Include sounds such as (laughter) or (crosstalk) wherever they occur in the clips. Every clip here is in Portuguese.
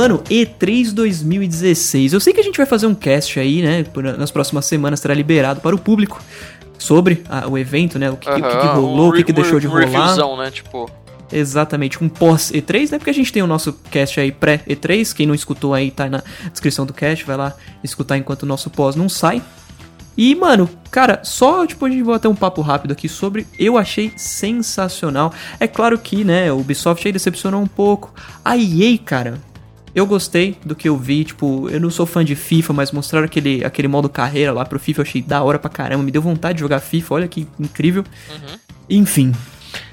Mano, E3 2016. Eu sei que a gente vai fazer um cast aí, né? Nas próximas semanas será liberado para o público sobre a, o evento, né? O que, uh -huh. o que, que rolou, um o que, que deixou de rolar. Reviewzão, né? Tipo. Exatamente, um pós E3, né? Porque a gente tem o nosso cast aí pré-E3. Quem não escutou aí tá na descrição do cast, vai lá escutar enquanto o nosso pós não sai. E, mano, cara, só tipo, a gente vai ter um papo rápido aqui sobre. Eu achei sensacional. É claro que, né, o Ubisoft aí decepcionou um pouco. A EA, cara, eu gostei do que eu vi, tipo, eu não sou fã de FIFA, mas mostraram aquele, aquele modo carreira lá pro FIFA, eu achei da hora pra caramba, me deu vontade de jogar FIFA, olha que incrível. Uhum. Enfim,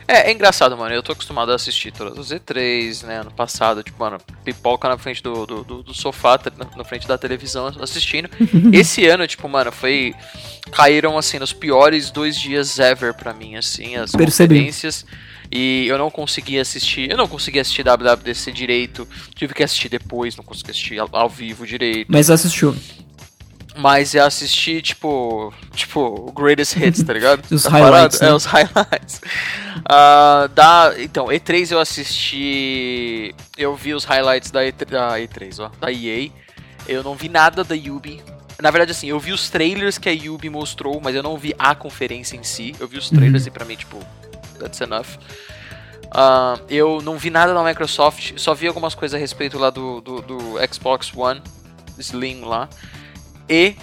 é, é engraçado, mano. Eu tô acostumado a assistir todas as E3, né? Ano passado, tipo, mano, pipoca na frente do, do, do, do sofá, na, na, frente da televisão assistindo. (laughs) Esse ano, tipo, mano, foi. Caíram, assim, nos piores dois dias ever pra mim, assim, as Percebi. conferências. E eu não consegui assistir. Eu não consegui assistir WWDC direito. Tive que assistir depois, não consegui assistir ao, ao vivo direito. Mas assistiu. Mas é assistir, tipo, tipo, greatest hits, tá ligado? (laughs) os tá highlights. Né? É, os highlights. Uh, (laughs) da, então, E3 eu assisti. Eu vi os highlights da, E3, da E3, ó, da EA. Eu não vi nada da Yubi. Na verdade, assim, eu vi os trailers que a Yubi mostrou, mas eu não vi a conferência em si. Eu vi os trailers uhum. e pra mim, tipo, that's enough. Uh, eu não vi nada da Microsoft, só vi algumas coisas a respeito lá do, do, do Xbox One Slim lá. E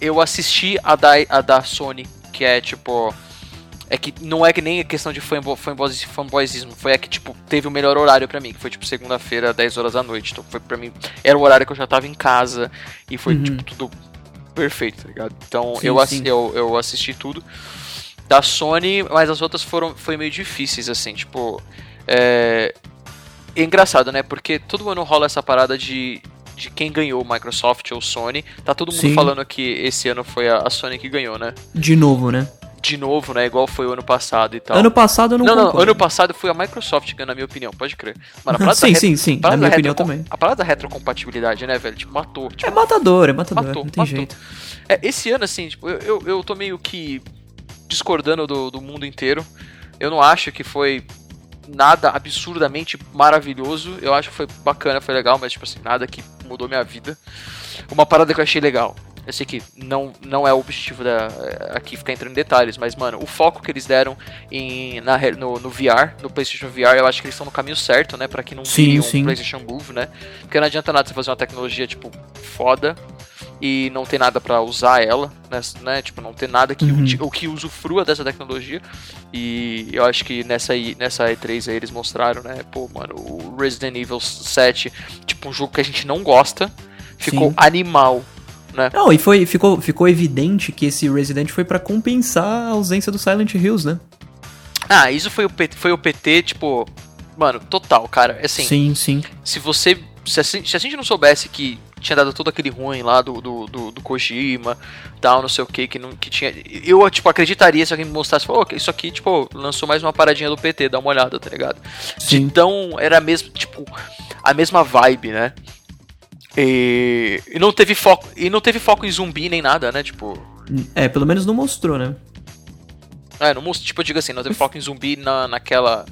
eu assisti a da, a da Sony, que é tipo. É que não é que nem a questão de fanboy, fanboys, fanboyismo, foi a que, tipo, teve o melhor horário para mim, que foi, tipo, segunda-feira, 10 horas da noite. Então, foi para mim, era o horário que eu já tava em casa e foi, uhum. tipo, tudo perfeito, tá ligado? Então, sim, eu, sim. eu, eu assisti tudo da Sony, mas as outras foram foi meio difíceis, assim, tipo. É, é engraçado, né? Porque todo ano rola essa parada de, de quem ganhou, Microsoft ou Sony. Tá todo mundo Sim. falando que esse ano foi a, Sony que ganhou, né? De novo, né? De novo, né? Igual foi o ano passado e tal. Ano passado eu não Não, não, não ano passado foi a Microsoft ganhando, na minha opinião, pode crer. Mano, sim, retro... sim, sim, na minha opinião também. A parada da retrocompatibilidade, né, velho? Tipo, matou. Tipo, é matador, é matador, matou, não tem matou. jeito. É, esse ano, assim, tipo, eu, eu, eu tô meio que discordando do, do mundo inteiro. Eu não acho que foi nada absurdamente maravilhoso. Eu acho que foi bacana, foi legal, mas tipo assim, nada que mudou minha vida. Uma parada que eu achei legal. Eu sei que não, não é o objetivo da, aqui ficar entrando em detalhes, mas, mano, o foco que eles deram em, na, no, no VR, no PlayStation VR, eu acho que eles estão no caminho certo, né? Pra que não sim, um PlayStation Move, né? Porque não adianta nada você fazer uma tecnologia, tipo, foda e não ter nada para usar ela, né, né? Tipo, não ter nada que uhum. o que usufrua dessa tecnologia. E eu acho que nessa, nessa E3 aí eles mostraram, né? Pô, mano, o Resident Evil 7, tipo, um jogo que a gente não gosta, ficou Sim. animal. Né? Não, e foi, ficou, ficou evidente que esse Resident foi para compensar a ausência do Silent Hills, né? Ah, isso foi o PT, foi o PT, tipo, mano, total, cara. Assim, sim, sim. Se você. Se a, se a gente não soubesse que tinha dado todo aquele ruim lá do, do, do, do Kojima, tal, não sei o que, que, não, que tinha. Eu, tipo, acreditaria se alguém me mostrasse, oh, isso aqui, tipo, lançou mais uma paradinha do PT, dá uma olhada, tá ligado? Sim. Então, era mesmo, tipo, a mesma vibe, né? E, e não teve foco. E não teve foco em zumbi nem nada, né? Tipo. É, pelo menos não mostrou, né? É, não mostrou, tipo, eu digo assim, não teve foco em zumbi na, naquela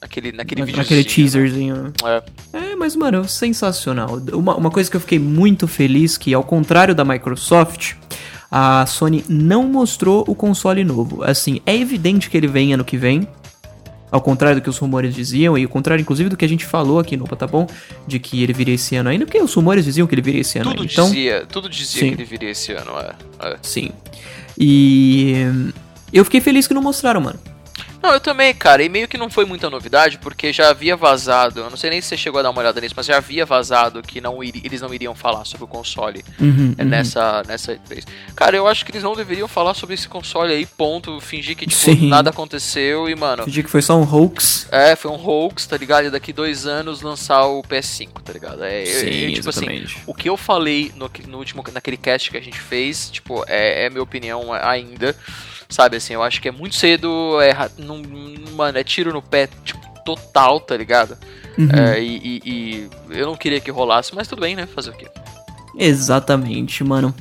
Naquele, naquele vídeo. Naquele né? teaserzinho. É. é, mas, mano, sensacional. Uma, uma coisa que eu fiquei muito feliz, que ao contrário da Microsoft, a Sony não mostrou o console novo. Assim, é evidente que ele vem ano que vem. Ao contrário do que os rumores diziam, e ao contrário, inclusive, do que a gente falou aqui no Opa, tá bom? De que ele viria esse ano ainda, porque os rumores diziam que ele viria esse ano tudo. Então, dizia, tudo dizia sim. que ele viria esse ano, é. é. Sim. E eu fiquei feliz que não mostraram, mano. Não, eu também, cara. E meio que não foi muita novidade, porque já havia vazado. Eu não sei nem se você chegou a dar uma olhada nisso, mas já havia vazado que não ir, eles não iriam falar sobre o console uhum, é, nessa, uhum. nessa vez. Cara, eu acho que eles não deveriam falar sobre esse console aí, ponto. Fingir que, tipo, Sim. nada aconteceu e, mano. Fingir que foi só um hoax. É, foi um hoax, tá ligado? E daqui dois anos lançar o PS5, tá ligado? É, Sim, eu, tipo assim, exatamente. assim, o que eu falei no, no último, naquele cast que a gente fez, tipo, é, é minha opinião ainda. Sabe, assim, eu acho que é muito cedo, é, não, mano, é tiro no pé, tipo, total, tá ligado? Uhum. É, e, e, e, eu não queria que rolasse, mas tudo bem, né? Fazer o quê? Exatamente, mano.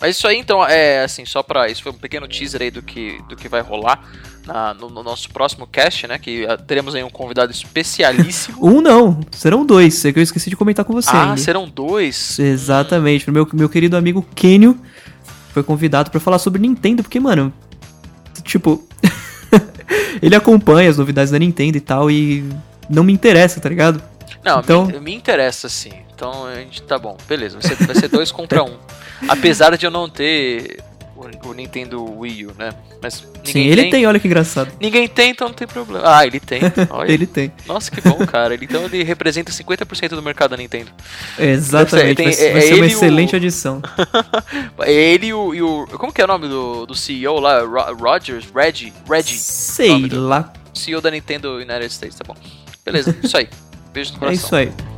Mas isso aí, então, é assim, só pra. Isso foi um pequeno teaser aí do que, do que vai rolar. na, no, no, nosso próximo cast, né? Que uh, teremos aí um convidado especialíssimo. (laughs) um não, serão dois. É que eu esqueci de comentar com você. Ah, ainda. serão dois? Exatamente. Hum. Meu, meu querido amigo Kenio foi convidado para falar sobre Nintendo, porque, mano, tipo. (laughs) ele acompanha as novidades da Nintendo e tal, e não me interessa, tá ligado? Não, então... me, me interessa sim. Então a gente tá bom, beleza. Vai ser, vai ser dois contra um. (laughs) Apesar de eu não ter o, o Nintendo Wii U, né? Mas Sim, ele tem, tem, olha que engraçado. Ninguém tem, então não tem problema. Ah, ele tem. (laughs) Olha. ele tem. Nossa, que bom, cara. Ele, então ele representa 50% do mercado da Nintendo. Exatamente, vai, é, vai ser uma excelente o... adição. (laughs) ele e o, e o, Como que é o nome do, do CEO lá? Rogers? Reggie? Reggie? Sei lá. CEO da Nintendo United States, tá bom. Beleza, isso aí. Beijo no coração. É isso aí.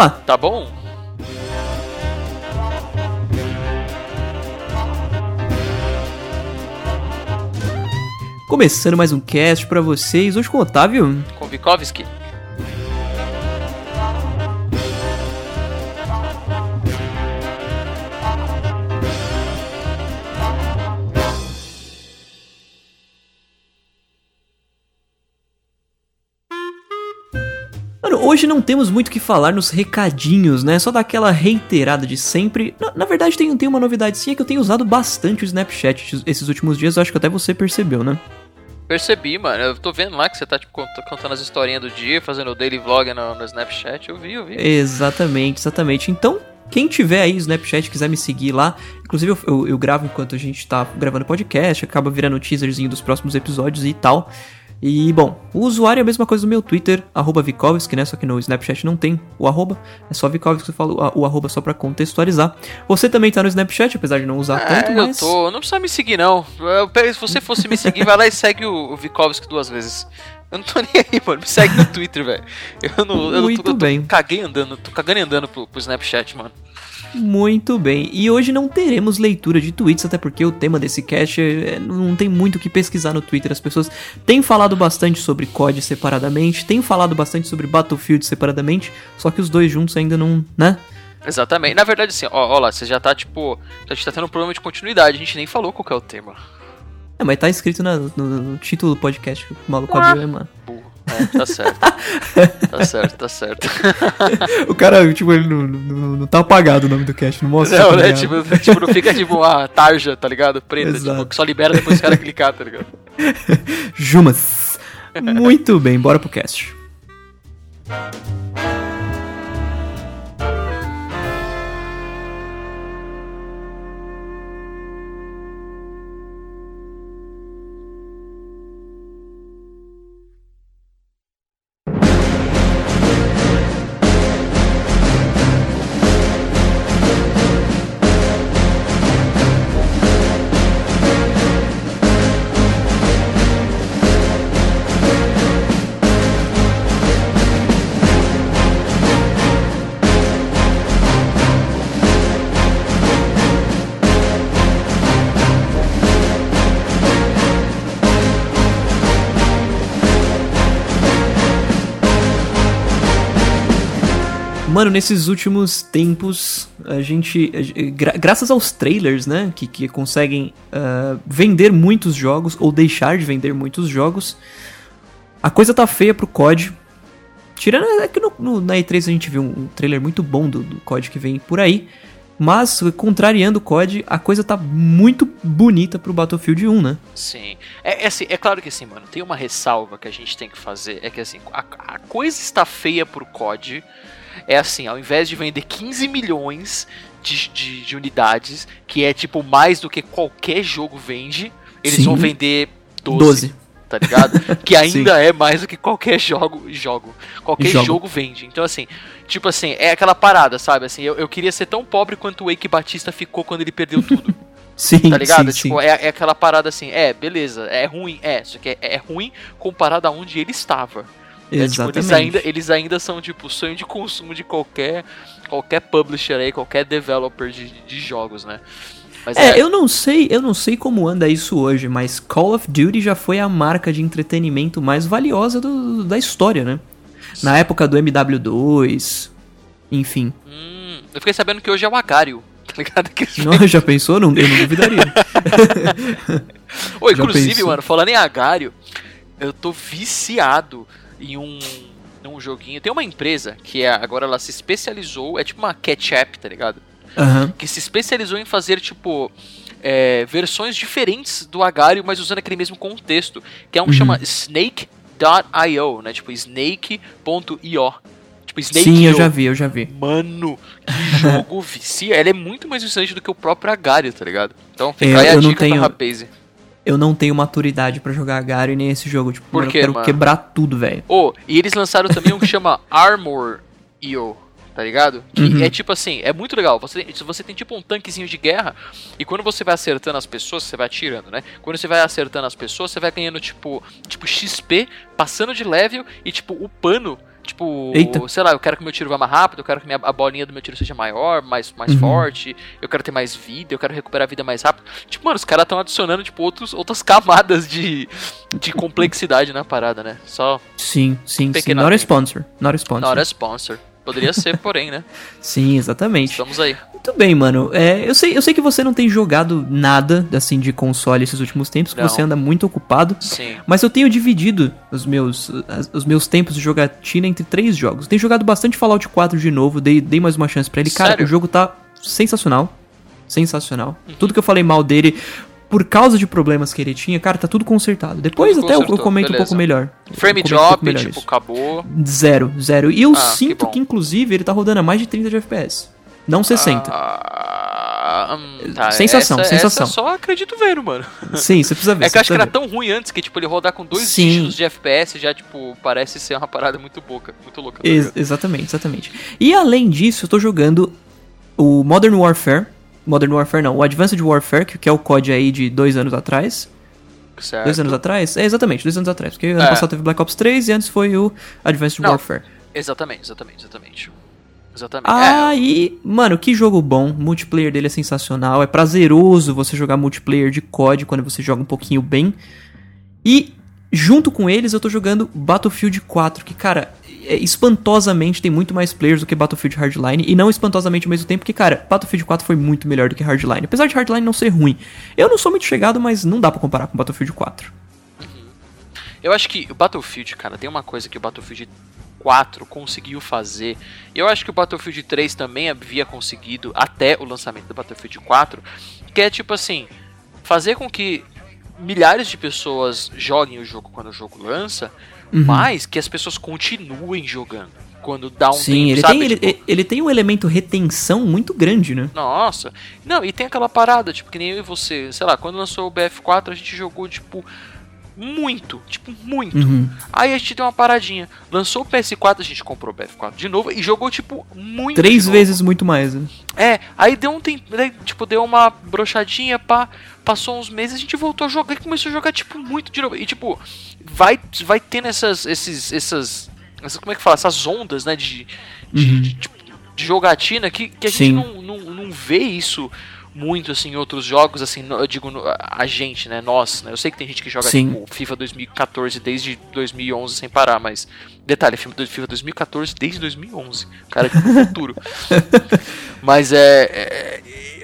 Opa! Tá bom? Começando mais um cast para vocês, hoje com o Otávio. Com Vikovski. Hoje não temos muito o que falar nos recadinhos, né? Só daquela reiterada de sempre. Na, na, verdade, tem, tem uma novidade sim, é que eu tenho usado bastante o Snapchat esses últimos dias, eu acho que até você percebeu, né? Percebi, mano. Eu tô vendo lá que você tá tipo, contando as historinhas do dia, fazendo o daily vlog no, no Snapchat. Eu vi, eu vi. Exatamente, exatamente. Então, quem tiver aí o Snapchat quiser me seguir lá, inclusive eu, eu, eu, gravo enquanto a gente tá gravando podcast, acaba virando teaserzinho dos próximos episódios e tal. E, bom, o usuário é a mesma coisa do meu Twitter, arroba Vikovski, né? Só que no Snapchat não tem o arroba, é só Vikovski, eu falo o arroba só pra contextualizar. Você também tá no Snapchat, apesar de não usar é, tanto, mas... eu tô, não precisa me seguir não. Se você fosse me seguir, vai lá e segue o Vikovski duas vezes. Eu não tô nem aí, mano. Me segue no Twitter, velho. Eu não. Eu Muito tô, eu tô, bem. caguei andando, tô cagando e andando pro, pro Snapchat, mano. Muito bem, e hoje não teremos leitura de tweets, até porque o tema desse cast é, não tem muito o que pesquisar no Twitter. As pessoas têm falado bastante sobre COD separadamente, têm falado bastante sobre Battlefield separadamente, só que os dois juntos ainda não, né? Exatamente. Na verdade, assim, ó, ó lá, você já tá tipo. A gente tá tendo um problema de continuidade, a gente nem falou qual é o tema. É, mas tá escrito na, no, no, título do podcast que o maluco ah, abriu, né, mano? É, tá certo. (laughs) tá certo, tá certo. o cara, tipo, ele não, não, não, tá apagado o nome do cast, não mostra. Não, tá né? Tipo, tipo, não fica tipo uma (laughs) tarja, tá ligado? Preta, tipo, que só libera depois o cara (laughs) clicar, tá ligado? Jumas. Muito bem, bora pro cast. Mano, nesses últimos tempos, a gente. Gra graças aos trailers, né? Que, que conseguem uh, vender muitos jogos ou deixar de vender muitos jogos, a coisa tá feia pro COD. Tirando. É que no, no, na E3 a gente viu um, trailer muito bom do, do COD que vem por aí. Mas, contrariando o COD, a coisa tá muito bonita pro Battlefield 1, né? Sim. É, é, assim, é claro que assim, mano, tem uma ressalva que a gente tem que fazer. É que assim, a, a coisa está feia pro COD é assim, ao invés de vender 15 milhões de, de, de unidades, que é tipo mais do que qualquer jogo vende, eles Sim. vão vender 12. 12. Tá ligado? (laughs) que ainda é mais do que qualquer jogo. jogo qualquer jogo. jogo. vende. Então, assim, tipo assim, é aquela parada, sabe? Assim, eu, eu queria ser tão pobre quanto o Wake Batista ficou quando ele perdeu tudo. (laughs) Sim, tá ligado? Sim, tipo, sim. É, é aquela parada assim, é, beleza, é ruim, é, só que é, é ruim comparado a onde ele estava. É, tipo, eles, Exatamente. ainda, eles ainda são, tipo, o sonho de consumo de qualquer, qualquer publisher aí, qualquer developer de, de jogos, né? Mas É, eu não sei, eu não sei como anda isso hoje, mas Call of Duty já foi a marca de entretenimento mais valiosa do- da história, né? Na época do MW2, enfim. Hum, eu fiquei sabendo que hoje é o Agario, tá ligado? Que Não, (laughs) já pensou? Não, eu não duvidaria. Ô, (laughs) inclusive, mano, falando em Agario, eu tô viciado em um, num joguinho. Tem uma empresa que é, agora ela se especializou, é tipo uma catch-up, tá ligado? Aham. Que se especializou em fazer, tipo, é, versões diferentes do Agario, mas usando aquele mesmo contexto. Que é um que chama Uhum. Snake.io, né? Tipo, Snake.io. Tipo, Snake Sim, eu já vi, eu já vi. Mano, que (laughs) jogo vicia. Ele é muito mais viciante do que o próprio Agario, tá ligado? Então fica É, aí a eu não dica tenho- pra Rapaze. Eu não tenho maturidade pra jogar Gary nem esse jogo. Tipo, Por eu quê, quero mano? quebrar tudo, velho. Oh, e eles lançaram também um que chama (laughs) Armor.io, tá ligado? Que Uhum. é tipo assim, é muito legal. Você, tem- você tem tipo um tanquezinho de guerra, e quando você vai acertando as pessoas, você vai atirando, né? Quando você vai acertando as pessoas, você vai ganhando tipo, tipo XP, passando de level e tipo upando. Tipo, Eita. sei lá, eu quero que meu tiro vá mais rápido, eu quero que minha, a bolinha do meu tiro seja maior, mais, mais Uhum. forte, eu quero ter mais vida, eu quero recuperar a vida mais rápido. Tipo, mano, os caras estão adicionando, tipo, outros, outras camadas de, de complexidade na parada, né? Só Sim, sim, sim. Not a sponsor. Not a sponsor. Not a sponsor. Poderia ser, porém, né? (laughs) Sim, exatamente. Estamos aí. Muito bem, mano. É, eu, sei, eu sei que você não tem jogado nada, assim, de console esses últimos tempos, que você anda muito ocupado. Sim. Mas eu tenho dividido os meus, as- os meus tempos de jogatina entre três jogos. Tenho jogado bastante Fallout 4 de novo, dei, dei mais uma chance pra ele. Cara, Sério? o jogo tá sensacional. Sensacional. Tudo que eu falei mal dele, por causa de problemas que ele tinha, cara, tá tudo consertado. Depois Tudo até eu- eu comento um beleza. pouco melhor. Frame um drop, melhor tipo, isso. acabou. Zero, zero. E eu Ah, que sinto bom. que, inclusive, ele tá rodando a mais de 30 de FPS. Não 60. Ah, hum, tá, Sensação, essa, sensação. Essa só acredito vendo, mano. Sim, você precisa ver. É que eu acho que era tão ruim antes que, tipo, ele rodar com dois Sim. dígitos de FPS já, tipo, parece ser uma parada muito boca, muito louca. tá Ex- exatamente, exatamente. E além disso, eu tô jogando o Modern Warfare. Modern Warfare não, o Advanced Warfare, que, é o COD aí de dois anos atrás. Certo. Dois anos atrás? É, exatamente, dois anos atrás. Porque ano É. passado teve Black Ops 3 e antes foi o Advanced Não. Warfare. Exatamente, exatamente, exatamente. Exatamente. Aí, mano, que jogo bom. O multiplayer dele é sensacional. É prazeroso você jogar multiplayer de COD quando você joga um pouquinho bem. E junto com eles eu tô jogando Battlefield 4, que, cara, é, espantosamente tem muito mais players do que Battlefield Hardline. E não espantosamente ao mesmo tempo, porque, cara, Battlefield 4 foi muito melhor do que Hardline. Apesar de Hardline não ser ruim. Eu não sou muito chegado, mas não dá pra comparar com Battlefield 4. É, eu acho que o Battlefield, cara, tem uma coisa que o Battlefield 4 conseguiu fazer. Eu acho que o Battlefield 3 também havia conseguido até o lançamento do Battlefield 4, que é tipo assim, fazer com que milhares de pessoas joguem o jogo quando o jogo lança, Uhum. mas que as pessoas continuem jogando quando dá um Sim, tempo, ele, sabe? tem, ele, Tipo, ele tem um elemento retenção muito grande, né? Nossa. Não, e tem aquela parada, tipo, que nem eu e você. Sei lá, quando lançou o BF4, a gente jogou, tipo, muito. Tipo, muito. Uhum. Aí a gente deu uma paradinha. Lançou o PS4, a gente comprou o BF4 de novo e jogou, tipo, muito. Três de vezes muito mais, né? É, aí deu um tempo. daí, Tipo, deu uma brochadinha, pá. Passou uns meses, a gente voltou a jogar e começou a jogar, tipo, muito de novo. E, tipo, vai, vai tendo essas. Esses, essas, essas. Como é que fala? Essas ondas, né? De, de, Uhum. de, tipo, de jogatina que, que a gente não, não, não vê isso muito assim em outros jogos, assim, eu digo a gente, né, nós, né, eu sei que tem gente que joga tipo, FIFA 2014 desde 2011 sem parar, mas detalhe, FIFA FIFA 2014 desde 2011, cara que no futuro. (laughs) mas é, é-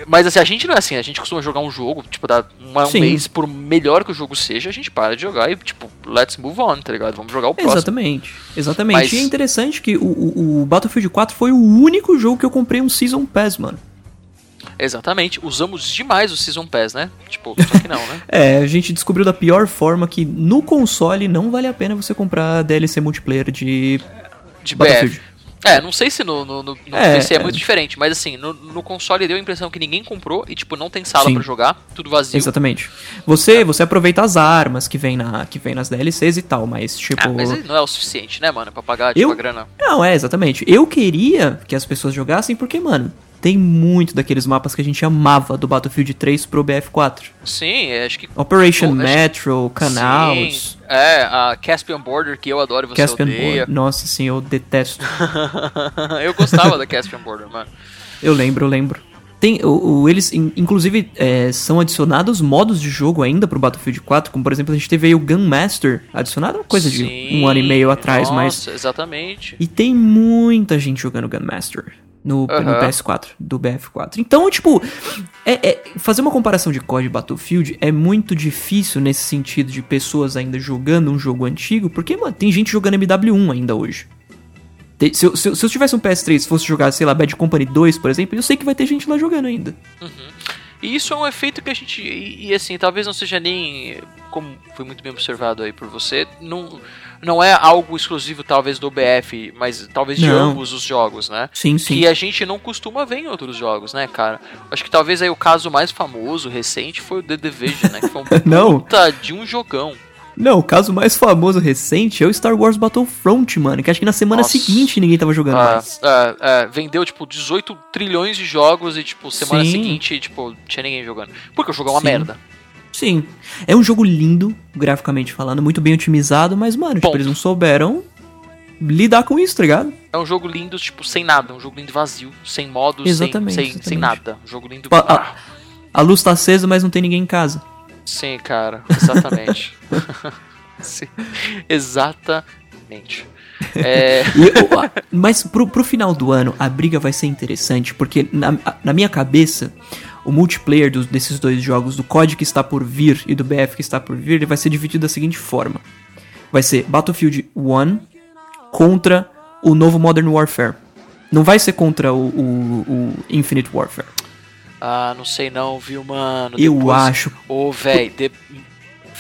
mas assim, a gente não é assim, a gente costuma jogar um jogo, tipo, dá uma- um Sim. mês, por melhor que o jogo seja, a gente para de jogar e tipo, let's move on, tá ligado? Vamos jogar o próximo. Exatamente, exatamente. Mas- E é interessante que o, o, o Battlefield 4 foi o único jogo que eu comprei um Season Pass, mano. Exatamente, usamos demais o Season Pass, né? Tipo, só que não, né? (laughs) É, a gente descobriu da pior forma que no console não vale a pena você comprar DLC multiplayer de De Battlefield. BF. É, não sei se no, no, no, no É, PC é, é. muito diferente, mas assim, no, no console deu a impressão que ninguém comprou e, tipo, não tem sala pra jogar, tudo vazio. Exatamente. Você, você aproveita as armas que vem, na, que vem nas DLCs e tal, mas tipo. Ah, mas não é o suficiente, né, mano? Pra pagar, tipo, Eu- a grana. Não, é, exatamente. Eu queria que as pessoas jogassem porque, mano, tem muito daqueles mapas que a gente amava do Battlefield 3 pro BF4. Sim, acho que. Operation Bom, Metro, Canals, Sim, é, a Caspian Border, que eu adoro e você Caspian odeia. Border. Nossa, sim, eu detesto. (laughs) eu gostava da Caspian Border, mano. Eu lembro, eu lembro. Tem, o, o- eles, in- inclusive, é, são adicionados modos de jogo ainda pro Battlefield 4, como por exemplo, a gente teve aí o Gunmaster adicionado, uma coisa de Sim, um ano e meio atrás, nossa, mas... exatamente. E tem muita gente jogando Gunmaster no, no Aham. PS4, do BF4. Então, tipo, é, é- fazer uma comparação de COD e Battlefield é muito difícil nesse sentido de pessoas ainda jogando um jogo antigo, porque, mano, tem gente jogando MW1 ainda hoje. Se, eu, se, eu, se eu tivesse um PS3 e fosse jogar, sei lá, Bad Company 2, por exemplo, eu sei que vai ter gente lá jogando ainda. E isso é um efeito que a gente. E, e, assim, talvez não seja nem. Como foi muito bem observado aí por você, não, não é algo exclusivo, talvez, do BF, mas talvez de Não. ambos os jogos, né? Sim, sim. Que a gente não costuma ver em outros jogos, né, cara? Acho que talvez aí o caso mais famoso, recente, foi o The Division, né? Que foi um (laughs) Não. puta de um jogão. Não, o caso mais famoso recente é o Star Wars Battlefront, mano, que acho que na semana Nossa. seguinte ninguém tava jogando Ah, mais. é, vendeu, tipo, 18 trilhões de jogos e, tipo, semana Sim. seguinte, tipo, tinha ninguém jogando. Porque o jogo é uma Sim. merda. Sim. É um jogo lindo, graficamente falando, muito bem otimizado, mas, mano, tipo, eles não souberam lidar com isso, tá ligado? É um jogo lindo, tipo, sem nada. Um jogo lindo vazio, sem modos, Exatamente, sem, sem, sem exatamente. nada. Um jogo lindo. Tipo, a, a- luz tá acesa, mas não tem ninguém em casa. sim, cara, exatamente. (laughs) sim, exatamente. É, mas pro, pro final do ano, a briga vai ser interessante, porque na, na minha cabeça, o multiplayer dos- desses dois jogos, do COD que está por vir e do BF que está por vir, ele vai ser dividido da seguinte forma: vai ser Battlefield 1 contra o novo Modern Warfare. Não vai ser contra o, o- o Infinite Warfare. ah, não sei não, viu, mano? Eu Depois- acho. Ô, véi, de...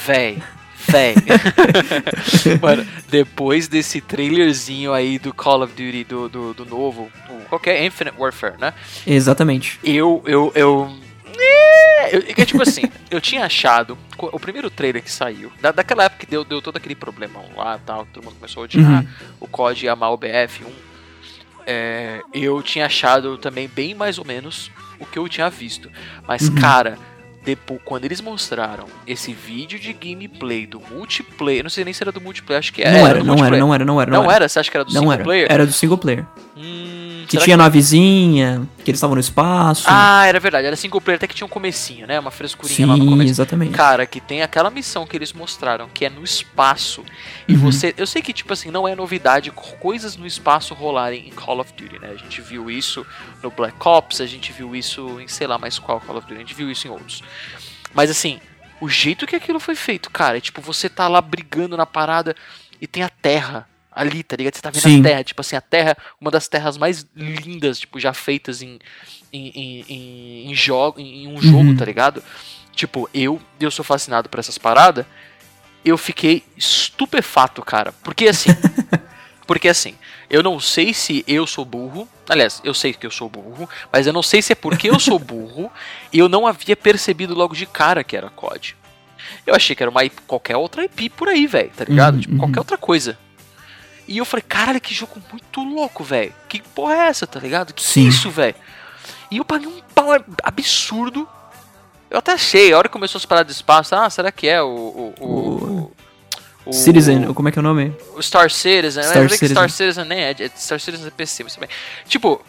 véi, véi. (laughs) Mano, depois desse trailerzinho aí do Call of Duty do, do, do novo, o- qual que é? Infinite Warfare, né? Exatamente. Eu, eu, eu. É, eu- é tipo assim, (laughs) eu tinha achado. O primeiro trailer que saiu, da, daquela época que deu, deu todo aquele problemão lá tal, todo mundo começou a odiar Uhum. o COD e amar o BF1. é, eu tinha achado também bem mais ou menos o que eu tinha visto. Mas, Uhum. cara, depois, quando eles mostraram esse vídeo de gameplay do multiplayer, não sei nem se era do multiplayer, acho que era. não era, do não era, multiplayer. não era, não era. Não era? Você acha que era do Não single era. player? Era do single player. Hum, Que será tinha navezinha, que eles estavam no espaço. Ah, era verdade, era single player, até que tinha um comecinho, né? Uma frescurinha lá no Sim, começo. exatamente. Cara, que tem aquela missão que eles mostraram, que é no espaço. E Uhum. você. Eu sei que, tipo assim, não é novidade co- coisas no espaço rolarem em Call of Duty, né? A gente viu isso no Black Ops, a gente viu isso em sei lá mais qual Call of Duty, a gente viu isso em outros. Mas assim, o jeito que aquilo foi feito, cara, é tipo, você tá lá brigando na parada e tem a terra ali, tá ligado? Você tá vendo Sim. a terra, tipo assim, a terra, uma das terras mais lindas, tipo, já feitas em, em, em, em, em jogo, em um jogo, Uhum. tá ligado? Tipo, eu, eu sou fascinado por essas paradas, eu fiquei estupefato, cara. Porque assim, (laughs) porque assim, eu não sei se eu sou burro. Aliás, eu sei que eu sou burro, mas eu não sei se é porque eu sou burro e (laughs) eu não havia percebido logo de cara que era COD. Eu achei que era uma qualquer outra IP por aí, velho, tá ligado? Uhum, tipo, uhum. qualquer outra coisa. E eu falei, caralho, que jogo muito louco, velho. Que porra é essa, tá ligado? Que Sim. isso, velho? E eu paguei um pau absurdo. Eu até achei, a hora que começou as paradas de espaço, ah, será que é o. O. o, o- Citizen, como é que é o nome? o Star Citizen, Star é que Star Citizen. Citizen nem é, é Star Citizen é PC, mas também. Tipo,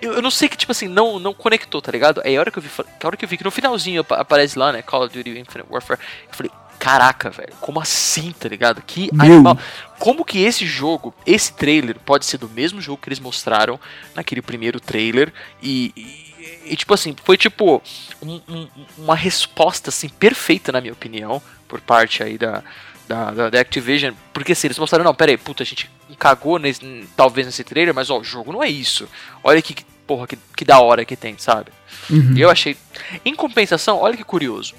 eu, eu não sei que, tipo assim, não, não conectou, tá ligado? Aí a hora que eu vi, a hora que eu vi que no finalzinho apa- aparece lá, né, Call of Duty Infinite Warfare, eu falei, caraca, velho, como assim, tá ligado? Que Meu. animal. Como que esse jogo, esse trailer, pode ser do mesmo jogo que eles mostraram naquele primeiro trailer e. e- e, tipo assim, foi tipo um- um- uma resposta assim perfeita na minha opinião por parte aí da, da, da, da Activision, porque assim, eles mostraram, não, pera aí, puta, a gente cagou nesse, talvez nesse trailer, mas ó, o jogo não é isso. Olha que, que- porra, que, que da hora que tem, sabe? Uhum. Eu achei. Em compensação, olha que curioso.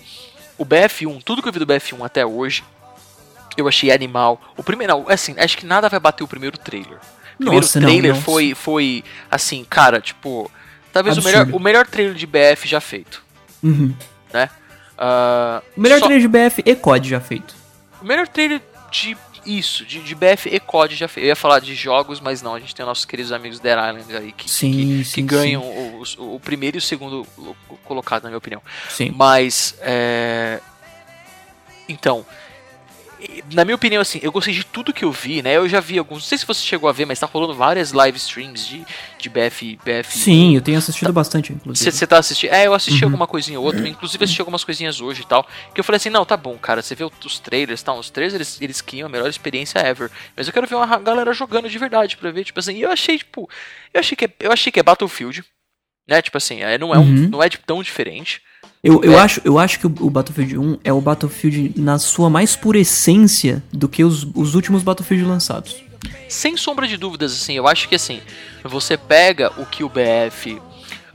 O BF1, tudo que eu vi do BF1 até hoje, eu achei animal. O primeiro, não, assim, acho que nada vai bater o primeiro trailer. O primeiro Nossa, não, trailer não. foi, foi, assim, cara, tipo, talvez o melhor, o melhor trailer de BF já feito, Uhum. né? Ah, O melhor só- trailer de BF e COD já feito. o melhor trailer de Isso, de, de BF e COD já fez. Eu ia falar de jogos, mas não, a gente tem nossos queridos amigos Dead Island aí que, Sim, que, sim, que ganham o, o- o primeiro e o segundo lo- colocado, na minha opinião. Sim. Mas, é... Então, na minha opinião, assim, eu gostei de tudo que eu vi, né? Eu já vi alguns, não sei se você chegou a ver, mas tá rolando várias live streams de, de BF, BF. Sim, eu tenho assistido bastante, inclusive. Você tá assistindo? É, eu assisti Uhum. alguma coisinha ou outra, inclusive assisti algumas coisinhas hoje e tal. Que eu falei assim, não, tá bom, cara, você vê os trailers e tal, os trailers eles, eles criam a melhor experiência ever. Mas eu quero ver uma ra- galera jogando de verdade pra ver, tipo assim, e eu achei, tipo, eu achei que é, eu achei que é Battlefield, né? Tipo assim, é, não é, um, Uhum. não é tipo, tão diferente. Eu, eu, É. acho, eu acho que o, Battlefield 1 é o Battlefield na sua mais pura essência do que os, os últimos Battlefield lançados. Sem sombra de dúvidas, assim, eu acho que assim, você pega o que o BF.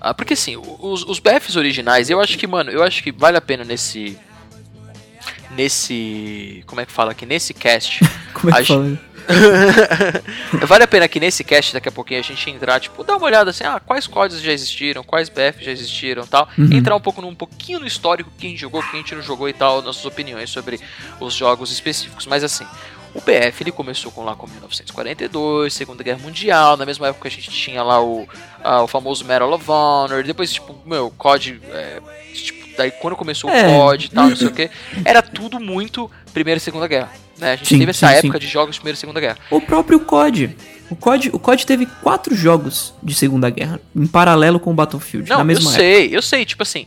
Ah, porque assim, os, os BFs originais, eu acho que, mano, eu acho que vale a pena nesse. Nesse. Como é que fala aqui? Nesse cast. (laughs) Como é que fala? (laughs) vale a pena aqui nesse cast, daqui a pouquinho, a gente entrar, tipo, dar uma olhada assim, ah, quais códigos já existiram, quais BF já existiram tal. Uhum. Entrar um pouco num pouquinho no histórico, quem jogou, quem a gente não jogou e tal, nossas opiniões sobre os jogos específicos. Mas assim, o BF ele começou com lá com 1942, Segunda Guerra Mundial, na mesma época a gente tinha lá o, ah, o famoso Medal of Honor, depois, tipo, meu, COD. É, tipo, daí quando começou É. o COD e tal, não sei o que, era tudo muito Primeira e Segunda Guerra. Né? A gente Sim, teve essa sim, época sim. de jogos de Primeira e Segunda Guerra. O próprio COD. O COD, o COD teve quatro jogos de Segunda Guerra, em paralelo com o Battlefield, Não, na mesma eu época. sei, eu sei, tipo assim,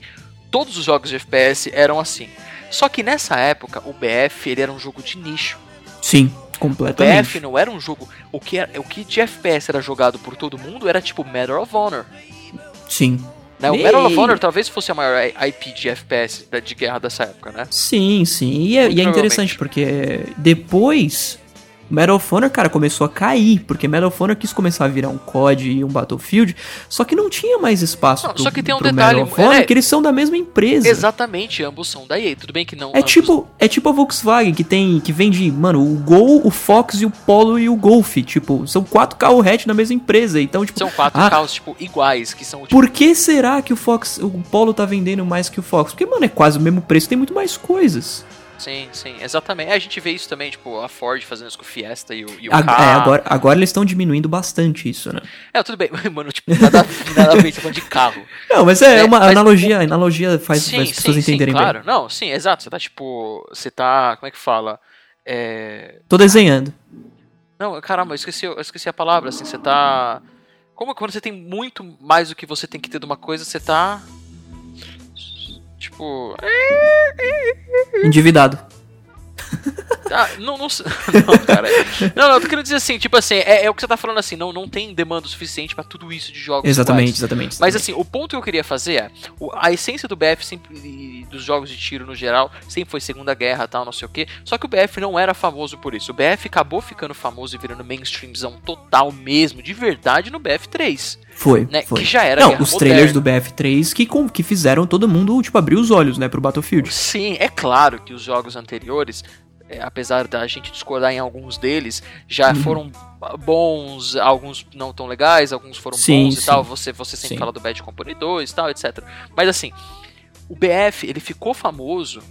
todos os jogos de FPS eram assim. Só que nessa época, o BF ele era um jogo de nicho. Sim, O completamente. BF não era um jogo. O que, era, o que de FPS era jogado por todo mundo era tipo Medal of Honor. Sim. Né? O. Medal of Honor talvez fosse a maior IP de FPS de guerra dessa época, né? Sim, sim. E é, e é interessante porque depois Medal of Honor, cara, começou a cair, porque Medal of Honor quis começar a virar um COD e um Battlefield, só que não tinha mais espaço Não, pro, só que tem um detalhe, Medal of Honor, é- que eles são da mesma empresa. Exatamente, ambos são da EA. Tudo bem que não. É ambos- tipo, é tipo a Volkswagen que tem que vende, mano, o Gol, o Fox e o Polo e o Golf, tipo, são quatro carro hatch na mesma empresa. Então, tipo, São quatro ah, carros, tipo, iguais, que são tipo, Por que será que o Fox, o Polo tá vendendo mais que o Fox? Porque, mano, é quase o mesmo preço, tem muito mais coisas. Sim, sim, exatamente. É, A gente vê isso também, tipo, a Ford fazendo isso com o Fiesta e o, e o A- é, agora, agora eles estão diminuindo bastante isso, né? É, tudo bem, (laughs) mano, tipo, nada, nada a ver falando de carro. Não, mas é, É, uma mas- analogia, a analogia faz, faz as pessoas entenderem claro. bem. Não, sim, exato. Você tá, tipo, você tá, como é que fala? É... Tô desenhando. Não, caramba, eu esqueci, eu esqueci a palavra, assim, você tá... Como quando você tem muito mais do que você tem que ter de uma coisa, você tá... Tipo... Endividado. Ah, não, não, (laughs) não, cara. Não, não, eu tô querendo dizer assim, tipo assim, é, é o que você tá falando assim, não, não tem demanda suficiente pra tudo isso de jogos Exatamente, iguais. exatamente. Mas assim, o ponto que eu queria fazer é, a essência do BF sempre, e dos jogos de tiro no geral, sempre foi Segunda Guerra tal, não sei o que. Só que o BF não era famoso por isso. O BF acabou ficando famoso e virando mainstreamzão total mesmo, de verdade, no BF3. Foi, né, foi. que já era Não, os trailers moderna. do BF3 que, com- que fizeram todo mundo, tipo, abrir os olhos, né, pro Battlefield. Sim, é claro que os jogos anteriores, é, apesar da gente discordar em alguns deles, já Uhum. foram bons, alguns não tão legais, alguns foram Sim, bons e sim. tal. Você, você sempre Sim. fala do Bad Company 2 e tal, etc. Mas assim, o BF, ele ficou famoso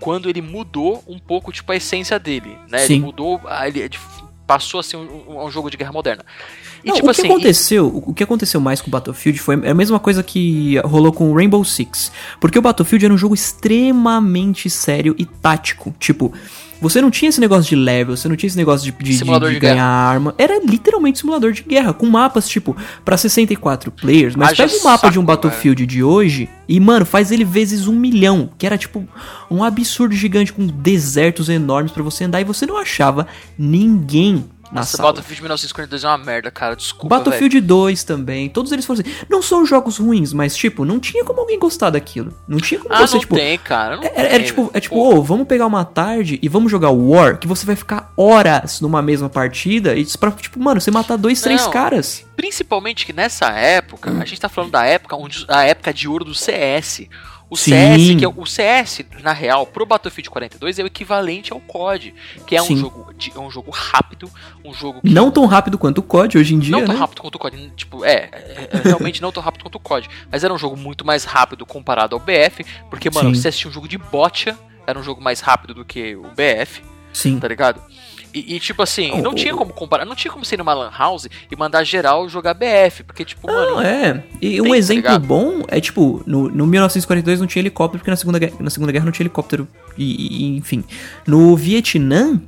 quando ele mudou um pouco, tipo, a essência dele, né? Ele mudou, ele passou a ser um, um- jogo de guerra moderna. E Não, tipo o que assim, aconteceu, o que aconteceu mais com o Battlefield foi a mesma coisa que rolou com o Rainbow Six, porque o Battlefield era um jogo extremamente sério e tático, tipo, você não tinha esse negócio de level, você não tinha esse negócio de, de- de- de ganhar arma, era literalmente simulador de guerra, com mapas tipo pra 64 players, mas pega o mapa de um saco, Battlefield de hoje e mano, faz ele vezes um milhão, que era tipo um absurdo gigante com desertos enormes pra você andar e você não achava ninguém na nossa, sala. Battlefield 1942 é uma merda, cara, desculpa, Battlefield 2 também, todos eles foram assim. Não são jogos ruins, mas tipo, não tinha como alguém gostar daquilo. Não tinha como. Ah, você, não tipo. tem, cara, não Era, tem, era tipo, é tipo, ô, vamos pegar uma tarde e vamos jogar War, que você vai ficar horas numa mesma partida e pra, tipo, mano, você matar dois, três Não. caras. Principalmente que nessa época, a gente tá falando da época onde a época de ouro do CS. O Sim. CS, que é, o CS, na real, pro Battlefield 42 é o equivalente ao COD, que é um jogo de, é um jogo rápido, um jogo que Não tão rápido quanto o COD hoje em dia, não tão né? rápido quanto o COD, tipo, é, é, é realmente não tão rápido quanto o COD, mas era um jogo muito mais rápido comparado ao BF, porque, mano, Sim. você assistia um jogo de botcha, era um jogo mais rápido do que o BF, Sim. tá ligado? E, e, tipo assim, Não, tinha como comparar, não tinha como ser numa lan house e mandar geral jogar BF, porque tipo, Não, mano, é. E um tá exemplo ligado? bom é, tipo, no, no 1942 não tinha helicóptero, porque na Segunda, Guerra- na segunda Guerra não tinha helicóptero. E, e- enfim. No Vietnã,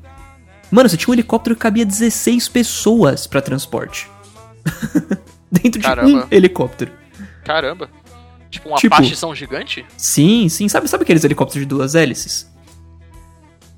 mano, você tinha um helicóptero que cabia 16 pessoas pra transporte. (laughs) Dentro de um helicóptero. caramba. Tipo, um Tipo- são gigante? Sim, sim. Sabe, sabe aqueles helicópteros de duas hélices?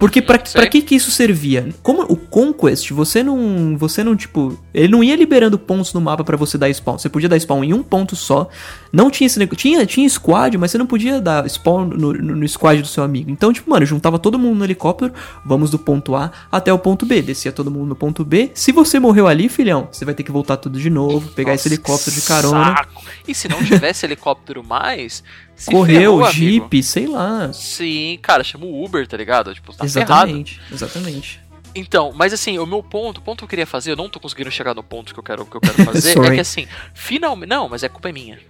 Porque pra, que que isso servia? Como o Conquest, você não, você não, tipo, ele não ia liberando pontos no mapa pra você dar spawn. Você podia dar spawn em um ponto só. Não tinha esse nego- tinha tinha squad, mas você não podia dar spawn no, no, no squad do seu amigo. Então, tipo, mano, juntava todo mundo no helicóptero, vamos do ponto A até o ponto B, descia todo mundo no ponto B. Se você morreu ali, filhão, você vai ter que voltar tudo de novo, pegar esse Nossa, helicóptero de carona, saco. E se não tivesse (laughs) helicóptero mais, se correu, ferrou, amigo. jeep, sei lá. Sim, cara, chama o Uber, tá ligado? Tipo, tá ferrado. Exatamente, exatamente. Então, mas assim, o meu ponto, o ponto que eu queria fazer, eu não tô conseguindo chegar no ponto que eu quero, que eu quero (laughs) fazer, é que assim, finalmente. Não, mas é culpa é minha.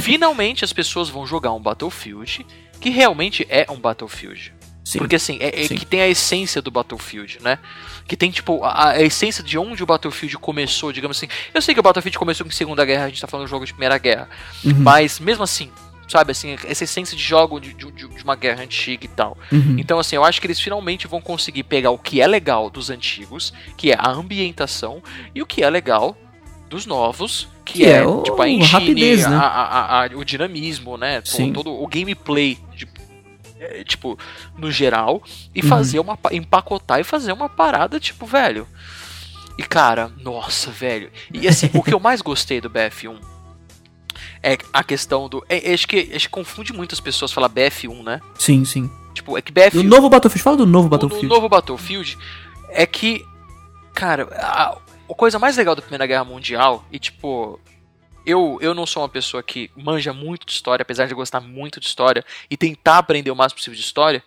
finalmente as pessoas vão jogar um Battlefield que realmente é um Battlefield. Sim. Porque assim, é, é que tem a essência do Battlefield, né? Que tem, tipo, a, a essência de onde o Battlefield começou, digamos assim. Eu sei que o Battlefield começou com Segunda Guerra, a gente tá falando de jogo de Primeira Guerra. Uhum. Mas mesmo assim, sabe, assim, essa essência de jogo de, de- de uma guerra antiga e tal. Uhum. Então, assim, eu acho que eles finalmente vão conseguir pegar o que é legal dos antigos, que é a ambientação, e o que é legal dos novos, que, Que é, é o- tipo, a engine, rapidez, né? a- a- a- o dinamismo, né? Sim. Todo o gameplay, de- é, tipo, no geral, e Uhum. fazer uma. pa- empacotar e fazer uma parada, tipo, velho. E cara, nossa, velho. E assim, o que eu mais gostei do BF1 é a questão do. é- é, acho, que, acho que confunde muitas pessoas falar BF1, né? Sim, sim. Tipo, é que BF1 Do novo Battlefield, fala do novo o- Battlefield. O novo Battlefield é que, cara, a, a coisa mais legal da Primeira Guerra Mundial, e tipo, eu, eu não sou uma pessoa que manja muito de história, apesar de gostar muito de história e tentar aprender o máximo possível de história,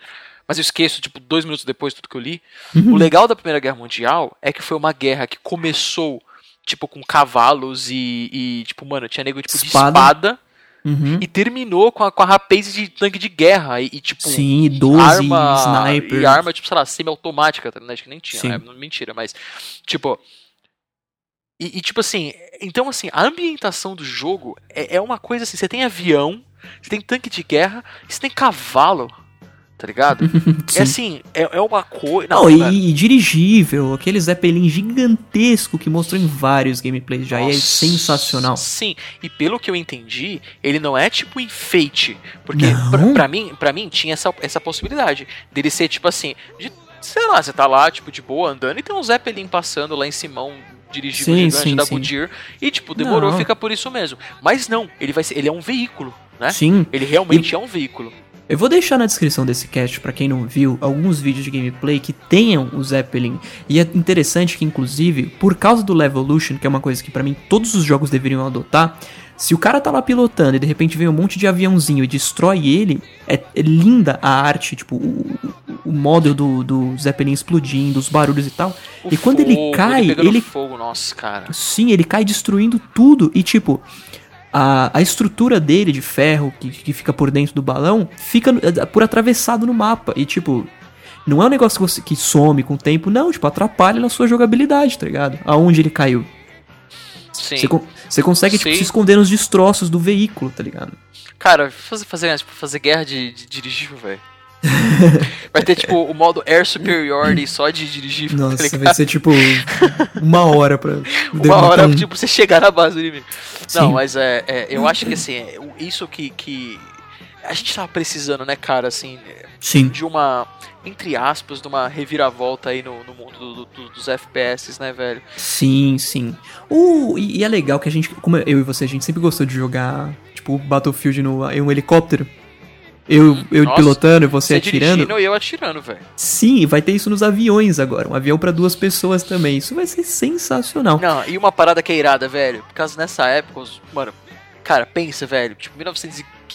mas eu esqueço, tipo, dois minutos depois de tudo que eu li. Uhum. O legal da Primeira Guerra Mundial é que foi uma guerra que começou, tipo, com cavalos e, e, tipo, mano, tinha nego tipo, Espada. de espada Uhum. e terminou com a, com a rapaz de tanque de guerra e, e, tipo, Sim, 12 arma sniper. e arma, tipo, sei lá, semi-automática, tá? acho que nem tinha, né? mentira, mas, tipo, e, e, tipo assim, então assim, a ambientação do jogo é, é uma coisa assim, você tem avião, você tem tanque de guerra, você tem cavalo, tá ligado? (laughs) É assim, é, é uma coisa... Não, e, e dirigível, aquele Zeppelin gigantesco que mostrou em vários gameplays já, e é sensacional. Sim, e pelo que eu entendi, ele não é tipo enfeite. Porque pra mim, pra mim tinha essa, essa possibilidade dele ser tipo assim, de, sei lá, você tá lá, tipo, de boa, andando e tem um Zeppelin passando lá em cima, um dirigível Sim, gigante sim, da sim. Goodyear, e tipo, demorou, Não. fica por isso mesmo. Mas não, ele vai ser, ele é um veículo, né? Sim. Ele realmente é um veículo. Eu vou deixar na descrição desse cast, pra quem não viu, alguns vídeos de gameplay que tenham o Zeppelin. E é interessante que, inclusive, por causa do Levolution, que é uma coisa que pra mim todos os jogos deveriam adotar, se o cara tá lá pilotando e de repente vem um monte de aviãozinho e destrói ele, é, é linda a arte, tipo, o, o- model do, do Zeppelin explodindo, os barulhos e tal. O e quando ele fogo, cai, pegando ele fogo, nossa, cara. Sim, ele cai destruindo tudo e tipo. A, a estrutura dele de ferro que, que fica por dentro do balão fica no- eh, por atravessado no mapa. E tipo, não é um negócio que, você- que some com o tempo, não, tipo, atrapalha na sua jogabilidade, tá ligado? Aonde ele caiu. Sim. Você, você consegue, tipo, se esconder nos destroços do veículo, tá ligado? Cara, fazer, fazer, tipo, fazer guerra de, de dirigível, velho. (laughs) Vai ter, tipo, o modo Air Superiority só de dirigível, tá Nossa, ligado? vai ser tipo uma hora pra. (laughs) Uma hora, um- tipo, você chegar na base do inimigo. Não, mas é, é, eu acho que, assim, é, isso que, que a gente tava precisando, né, cara, assim, Sim. de uma, entre aspas, de uma reviravolta aí no, no mundo do- do- dos FPS, né, velho? Sim, sim. O, e, e é legal que a gente, como eu e você, a gente sempre gostou de jogar, tipo, Battlefield no, em um helicóptero. Eu, eu Nossa, pilotando e você atirando. dirigindo e eu atirando, velho. Sim, vai ter isso nos aviões agora. Um avião pra duas pessoas também. Isso vai ser sensacional. Não, e uma parada que é irada, velho. Por causa nessa época, os- mano, cara, pensa, velho. Tipo,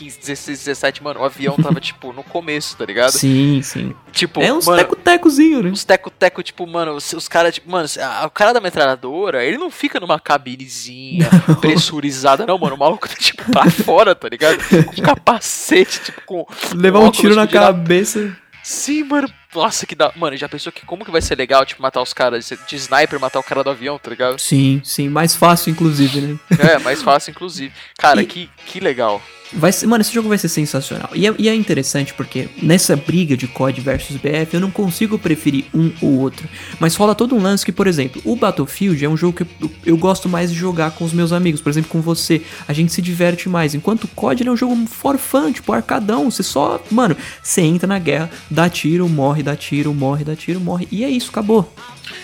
1915, 16, 17, mano, o avião tava, (laughs) tipo, no começo, tá ligado? Sim, sim. Tipo, É uns teco-tecozinho, né? uns teco-teco, tipo, mano, os, os caras, tipo, mano, a- o cara da metralhadora, ele não fica numa cabinezinha (laughs) pressurizada, não, mano. O maluco tá, tipo, pra (laughs) fora, tá ligado? Com capacete, tipo, com. Levar um tiro na cabeça. Sim, mano, Nossa, que da. Mano, já pensou que como que vai ser legal, tipo, matar os caras de sniper, matar o cara do avião, tá ligado? Sim, sim, mais fácil, inclusive, né? (laughs) É, mais fácil, inclusive. Cara, E- que, que legal. Vai ser, mano, esse jogo vai ser sensacional. E é, e é interessante porque nessa briga de COD versus BF, eu não consigo preferir um ou outro. Mas rola todo um lance que, por exemplo, o Battlefield é um jogo que eu, eu gosto mais de jogar com os meus amigos. Por exemplo, com você. A gente se diverte mais. Enquanto o COD é um jogo for fun, tipo, arcadão. Você só, mano, você entra na guerra, dá tiro, morre, dá tiro, morre, dá tiro, morre. E é isso, acabou.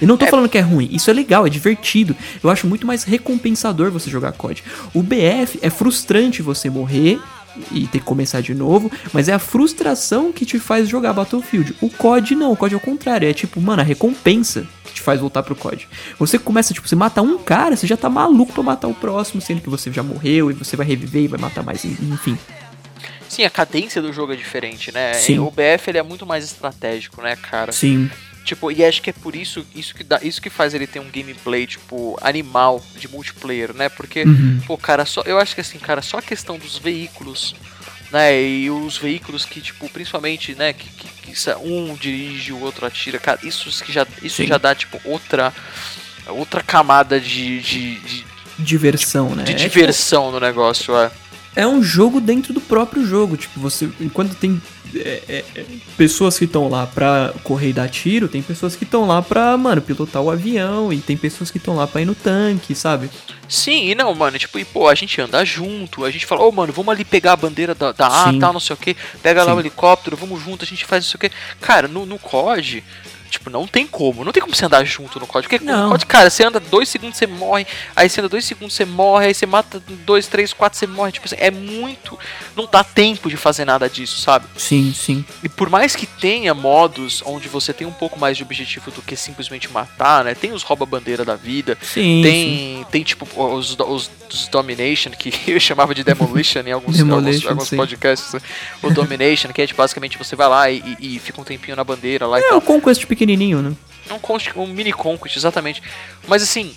E não tô falando que é ruim, isso é legal, é divertido. Eu acho muito mais recompensador você jogar COD. O BF é frustrante você morrer e ter que começar de novo, mas é a frustração que te faz jogar Battlefield. O COD não, o COD é o contrário, é tipo, mano, a recompensa que te faz voltar pro COD. Você começa, tipo, você mata um cara, você já tá maluco pra matar o próximo, sendo que você já morreu e você vai reviver e vai matar mais, enfim. Sim, a cadência do jogo é diferente, né? Sim. O BF ele é muito mais estratégico, né, cara? Sim, Tipo, e acho que é por isso, isso que dá, isso que faz ele ter um gameplay, tipo, animal de multiplayer, né? Porque, Uhum. pô, cara, só, eu acho que assim, cara, só a questão dos veículos, né? E os veículos que, tipo, principalmente, né, que, que, que sa- um dirige, o outro atira, cara, isso que já, isso Sim. já dá, tipo, outra outra camada de, de, de, diversão, né? de É, tipo, diversão no negócio, é. É um jogo dentro do próprio jogo. Tipo, você. Enquanto tem é, é, é, pessoas que estão lá pra correr e dar tiro, tem pessoas que estão lá pra, mano, pilotar o avião. E tem pessoas que estão lá pra ir no tanque, sabe? Sim, e não, mano, tipo, e pô, a gente anda junto, a gente fala, ô, mano, vamos ali pegar a bandeira da, da A, tal, não sei o que, pega lá Sim. o helicóptero, vamos junto, a gente faz não sei o que. Cara, no, no COD, tipo, não tem como, não tem como você andar junto no COD, porque Não. COD, cara, você anda dois segundos, você morre, aí você anda dois segundos, você morre, aí você mata dois, três, quatro, você morre, tipo assim, é muito, não dá tempo de fazer nada disso, sabe? Sim, sim. E por mais que tenha modos onde você tem um pouco mais de objetivo do que simplesmente matar, né, tem os rouba-bandeira da vida, Sim. sim. tem, tem tipo os, os, os Domination, que (laughs) eu chamava de Demolition em alguns, alguns, Demolition, alguns sim. podcasts. né? O Domination, que é tipo, basicamente você vai lá e, e- e fica um tempinho na bandeira lá e É tal. o Conquest pequenininho, né? É um, um mini Conquest, exatamente. Mas assim,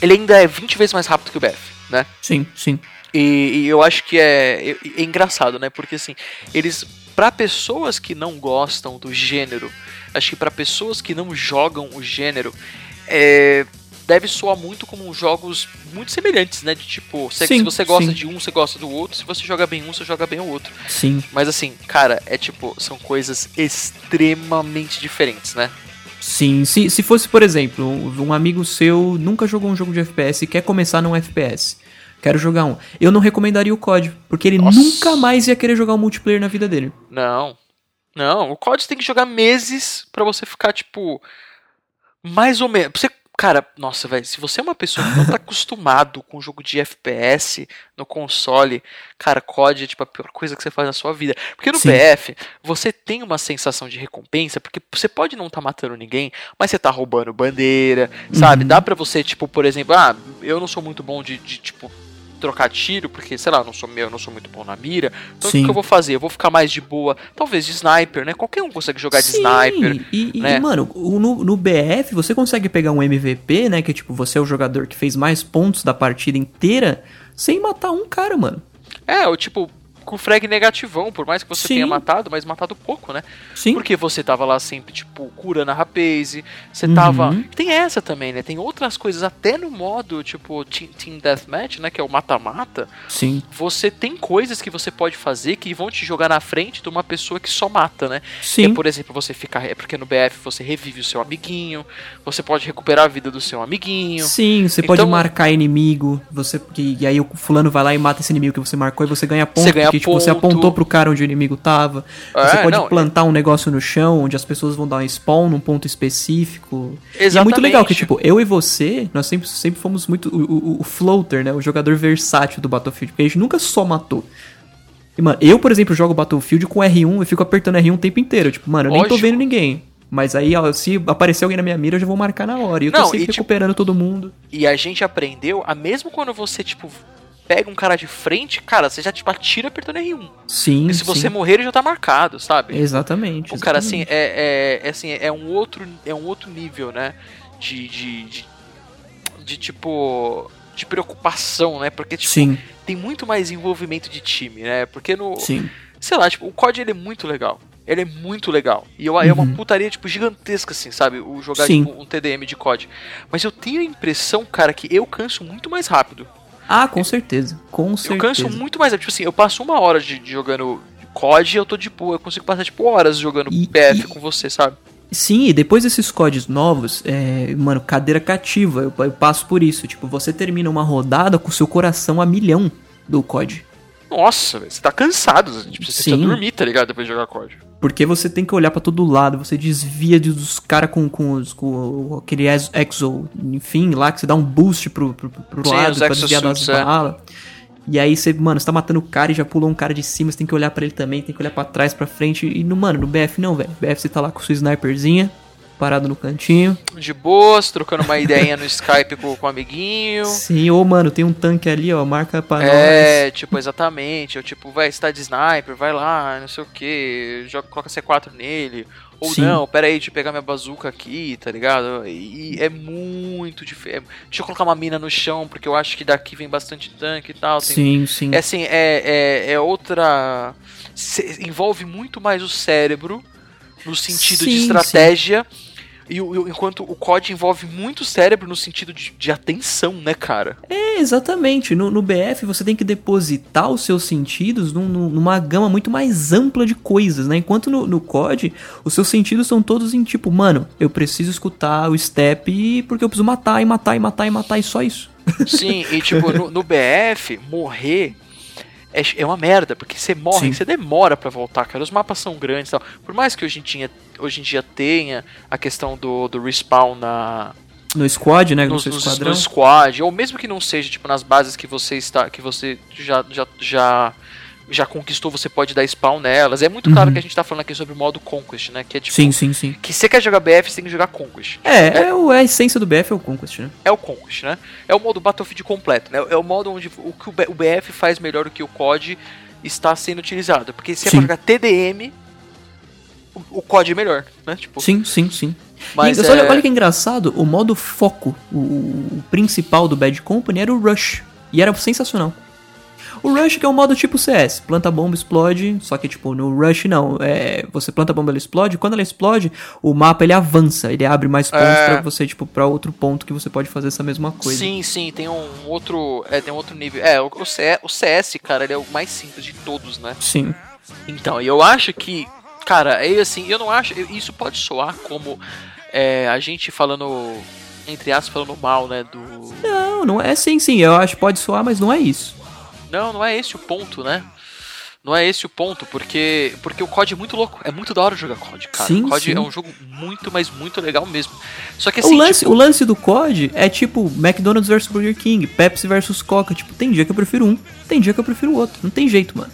ele ainda é 20 vezes mais rápido que o BF, né? Sim, sim. E, e eu acho que é, é, é engraçado, né? Porque assim, eles. Pra pessoas que não gostam do gênero, acho que pra pessoas que não jogam o gênero, é, deve soar muito como jogos muito semelhantes, né? De tipo, se, Sim, se você gosta sim. de um, você gosta do outro. Se você joga bem um, você joga bem o outro. Sim. Mas assim, cara, é tipo, são coisas extremamente diferentes, né? Sim, se, se fosse, por exemplo, um amigo seu nunca jogou um jogo de FPS e quer começar num FPS, quero jogar um, eu não recomendaria o COD, porque ele Nossa. nunca mais ia querer jogar um multiplayer na vida dele. Não. Não, o COD tem que jogar meses pra você ficar, tipo. Mais ou menos. Você, cara, nossa, velho, se você é uma pessoa que não tá (laughs) acostumado com jogo de FPS no console, cara, COD é tipo a pior coisa que você faz na sua vida. Porque no Sim. BF, você tem uma sensação de recompensa, porque você pode não tá matando ninguém, mas você tá roubando bandeira, sabe? Uhum. Dá pra você, tipo, por exemplo, ah, eu não sou muito bom de, de tipo. Trocar tiro, porque, sei lá, eu não sou meu, eu não sou muito bom na mira. Então o Sim. que eu vou fazer? Eu vou ficar mais de boa, talvez de sniper, né? Qualquer um consegue jogar de Sim, sniper. E, e, né? mano, o- no, no BF você consegue pegar um MVP, né? Que tipo, você é o jogador que fez mais pontos da partida inteira sem matar um cara, mano. É, ou tipo, com frag negativão, por mais que você Sim. tenha matado, mas matado pouco, né? Sim. Porque você tava lá sempre, tipo, curando a rapaze, você Uhum. tava. Tem essa também, né? Tem outras coisas, até no modo, tipo, Team, team Deathmatch, né? Que é o mata-mata. Sim. Você tem coisas que você pode fazer que vão te jogar na frente de uma pessoa que só mata, né? Sim. É, por exemplo, você ficar. É porque no BF você revive o seu amiguinho, você pode recuperar a vida do seu amiguinho. Sim, você pode Então- marcar inimigo, você que, e aí o fulano vai lá e mata esse inimigo que você marcou e você ganha ponto, Você ganha tipo, você ponto. apontou pro cara onde o inimigo tava. É, você pode não, plantar um negócio no chão onde as pessoas vão dar um spawn num ponto específico. E é muito Exatamente. legal que tipo, eu e você, nós sempre, sempre fomos muito o, o, o floater, né, o jogador versátil do Battlefield, porque a gente nunca só matou. E, mano, eu, por exemplo, jogo Battlefield com R1 e fico apertando R1 o tempo inteiro. Tipo, mano, eu nem tô Lógico. vendo ninguém. Mas aí, ó, se aparecer alguém na minha mira, eu já vou marcar na hora. E eu tô Não, sempre e, tipo, recuperando todo mundo. E a gente aprendeu a mesmo quando você, tipo, pega um cara de frente, cara, você já, tipo, atira apertando R1. Sim, E se você morrer, ele já tá marcado, sabe? Exatamente. O cara, assim, exatamente. é, é, é, assim, é um outro, é um outro nível, né? De, de, de, de, tipo, de preocupação, né? Porque, tipo, Sim, tem muito mais envolvimento de time, né? Porque no, sim. sei lá, tipo, o COD ele é muito legal. Ele é muito legal. E eu, é uma putaria, tipo, gigantesca, assim, sabe? O jogar tipo, um TDM de COD. Mas eu tenho a impressão, cara, que eu canso muito mais rápido. Ah, com certeza. Com Eu certeza. canso muito mais rápido. Tipo assim, eu passo uma hora de, de jogando COD e eu tô de boa. Eu consigo passar, tipo, horas jogando E- PF e- com você, sabe? Sim, e depois desses códigos novos, é, mano, cadeira cativa, eu, eu passo por isso. Tipo, você termina uma rodada com o seu coração a milhão do COD. Nossa, você tá cansado. Tipo, você precisa dormir, tá ligado? Depois de jogar COD. Porque você tem que olhar pra todo lado, você desvia de- dos caras com, com, os- com aquele ex- exo, enfim, lá que você dá um boost pro, pro, pro Sim, lado pra desviar das é. balas. E aí você, mano, você tá matando o cara e já pulou um cara de cima, você tem que olhar pra ele também, tem que olhar pra trás, pra frente. E no, mano, no BF não, velho. BF você tá lá com sua sniperzinha, parado no cantinho. De boas, trocando uma ideinha no Skype com, com o amiguinho. Sim, ô mano, tem um tanque ali, ó, marca pra nós. É, tipo, exatamente. Eu, tipo, vai, você tá de sniper, vai lá, não sei o que, joga, coloca C4 nele. Ou Sim. não, pera aí, deixa eu pegar minha bazuca aqui, tá ligado? E é muito diferente. Deixa eu colocar uma mina no chão, porque eu acho que daqui vem bastante tanque e tal. Tem- Sim, sim. É assim, é, é, é outra. se- envolve muito mais o cérebro no sentido de Sim, estratégia. E, o- enquanto o COD envolve muito o cérebro no sentido de, de atenção, né, cara? É, exatamente. No, no BF você tem que depositar os seus sentidos num- numa gama muito mais ampla de coisas, né? Enquanto no, no COD, os seus sentidos são todos em tipo, mano, eu preciso escutar o step porque eu preciso matar e matar e matar e matar e só isso. Sim, e tipo, no, no BF, morrer é, é uma merda, porque você morre, Sim. você demora pra voltar, cara. Os mapas são grandes e tal. Por mais que hoje em dia, hoje em dia tenha a questão do, do respawn na, No squad, né? No, no, no squad, ou mesmo que não seja, tipo, nas bases que você está. que você já, já, já, já conquistou, você pode dar spawn nelas. É muito claro Uhum. que a gente tá falando aqui sobre o modo Conquest, né? Que é tipo. Sim, sim, sim. Que você quer jogar BF, você tem que jogar Conquest. É, é, o- a essência do BF é o Conquest, né? É o Conquest, né? É o modo Battlefield completo, né? É o modo onde o que o BF faz melhor do que o COD está sendo utilizado. Porque se é Sim. pra jogar TDM, o, o COD é melhor, né? Tipo, Sim, sim, sim. Mas e, olha, é- olha que engraçado, o modo foco, o, o principal do Bad Company era o Rush. E era sensacional. O Rush que é um modo tipo CS, planta bomba, explode, só que tipo, no Rush não, é, você planta a bomba, ela explode, quando ela explode, o mapa ele avança, ele abre mais pontos É. pra você, tipo, pra outro ponto que você pode fazer essa mesma coisa. Sim, sim, tem um outro. É, tem um outro nível. É, o, o CS, o CS, cara, ele é o mais simples de todos, né? Sim. Então, eu acho que, cara, é assim, eu não acho. Isso pode soar como é, a gente falando, entre aspas, falando mal, né? Do. Não, não é sim, sim, eu acho que pode soar, mas não é isso. Não, não é esse o ponto, né? Não é esse o ponto, porque porque o COD é muito louco, é muito da hora jogar COD, cara. Sim, o COD sim. é um jogo muito, mas muito legal mesmo. Só que assim, o, lance, tipo, o lance do COD é tipo McDonald's versus Burger King, Pepsi versus Coca. Tipo, tem dia que eu prefiro um, tem dia que eu prefiro o outro. Não tem jeito, mano.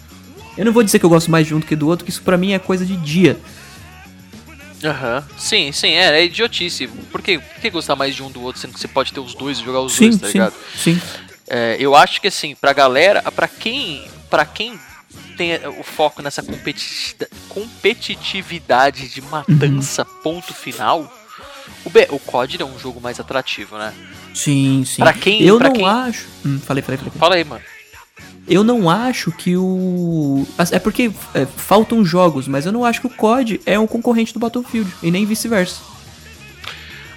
Eu não vou dizer que eu gosto mais de um do que do outro, que isso pra mim é coisa de dia. Aham. Sim, sim, é, é idiotice. Por que, por que gostar mais de um do outro, sendo que você pode ter os dois e jogar os Sim, dois, tá sim, ligado? sim. É, eu acho que assim, pra galera, pra quem, pra quem tem o foco nessa competi competitividade de matança, Uhum. ponto final, o, B, o COD é um jogo mais atrativo, né? Sim, sim. Pra quem- eu pra não quem- acho. Hum, falei, falei, falei. Fala aí, mano. Eu não acho que o. É porque é, faltam jogos, mas eu não acho que o COD é um concorrente do Battlefield, e nem vice-versa.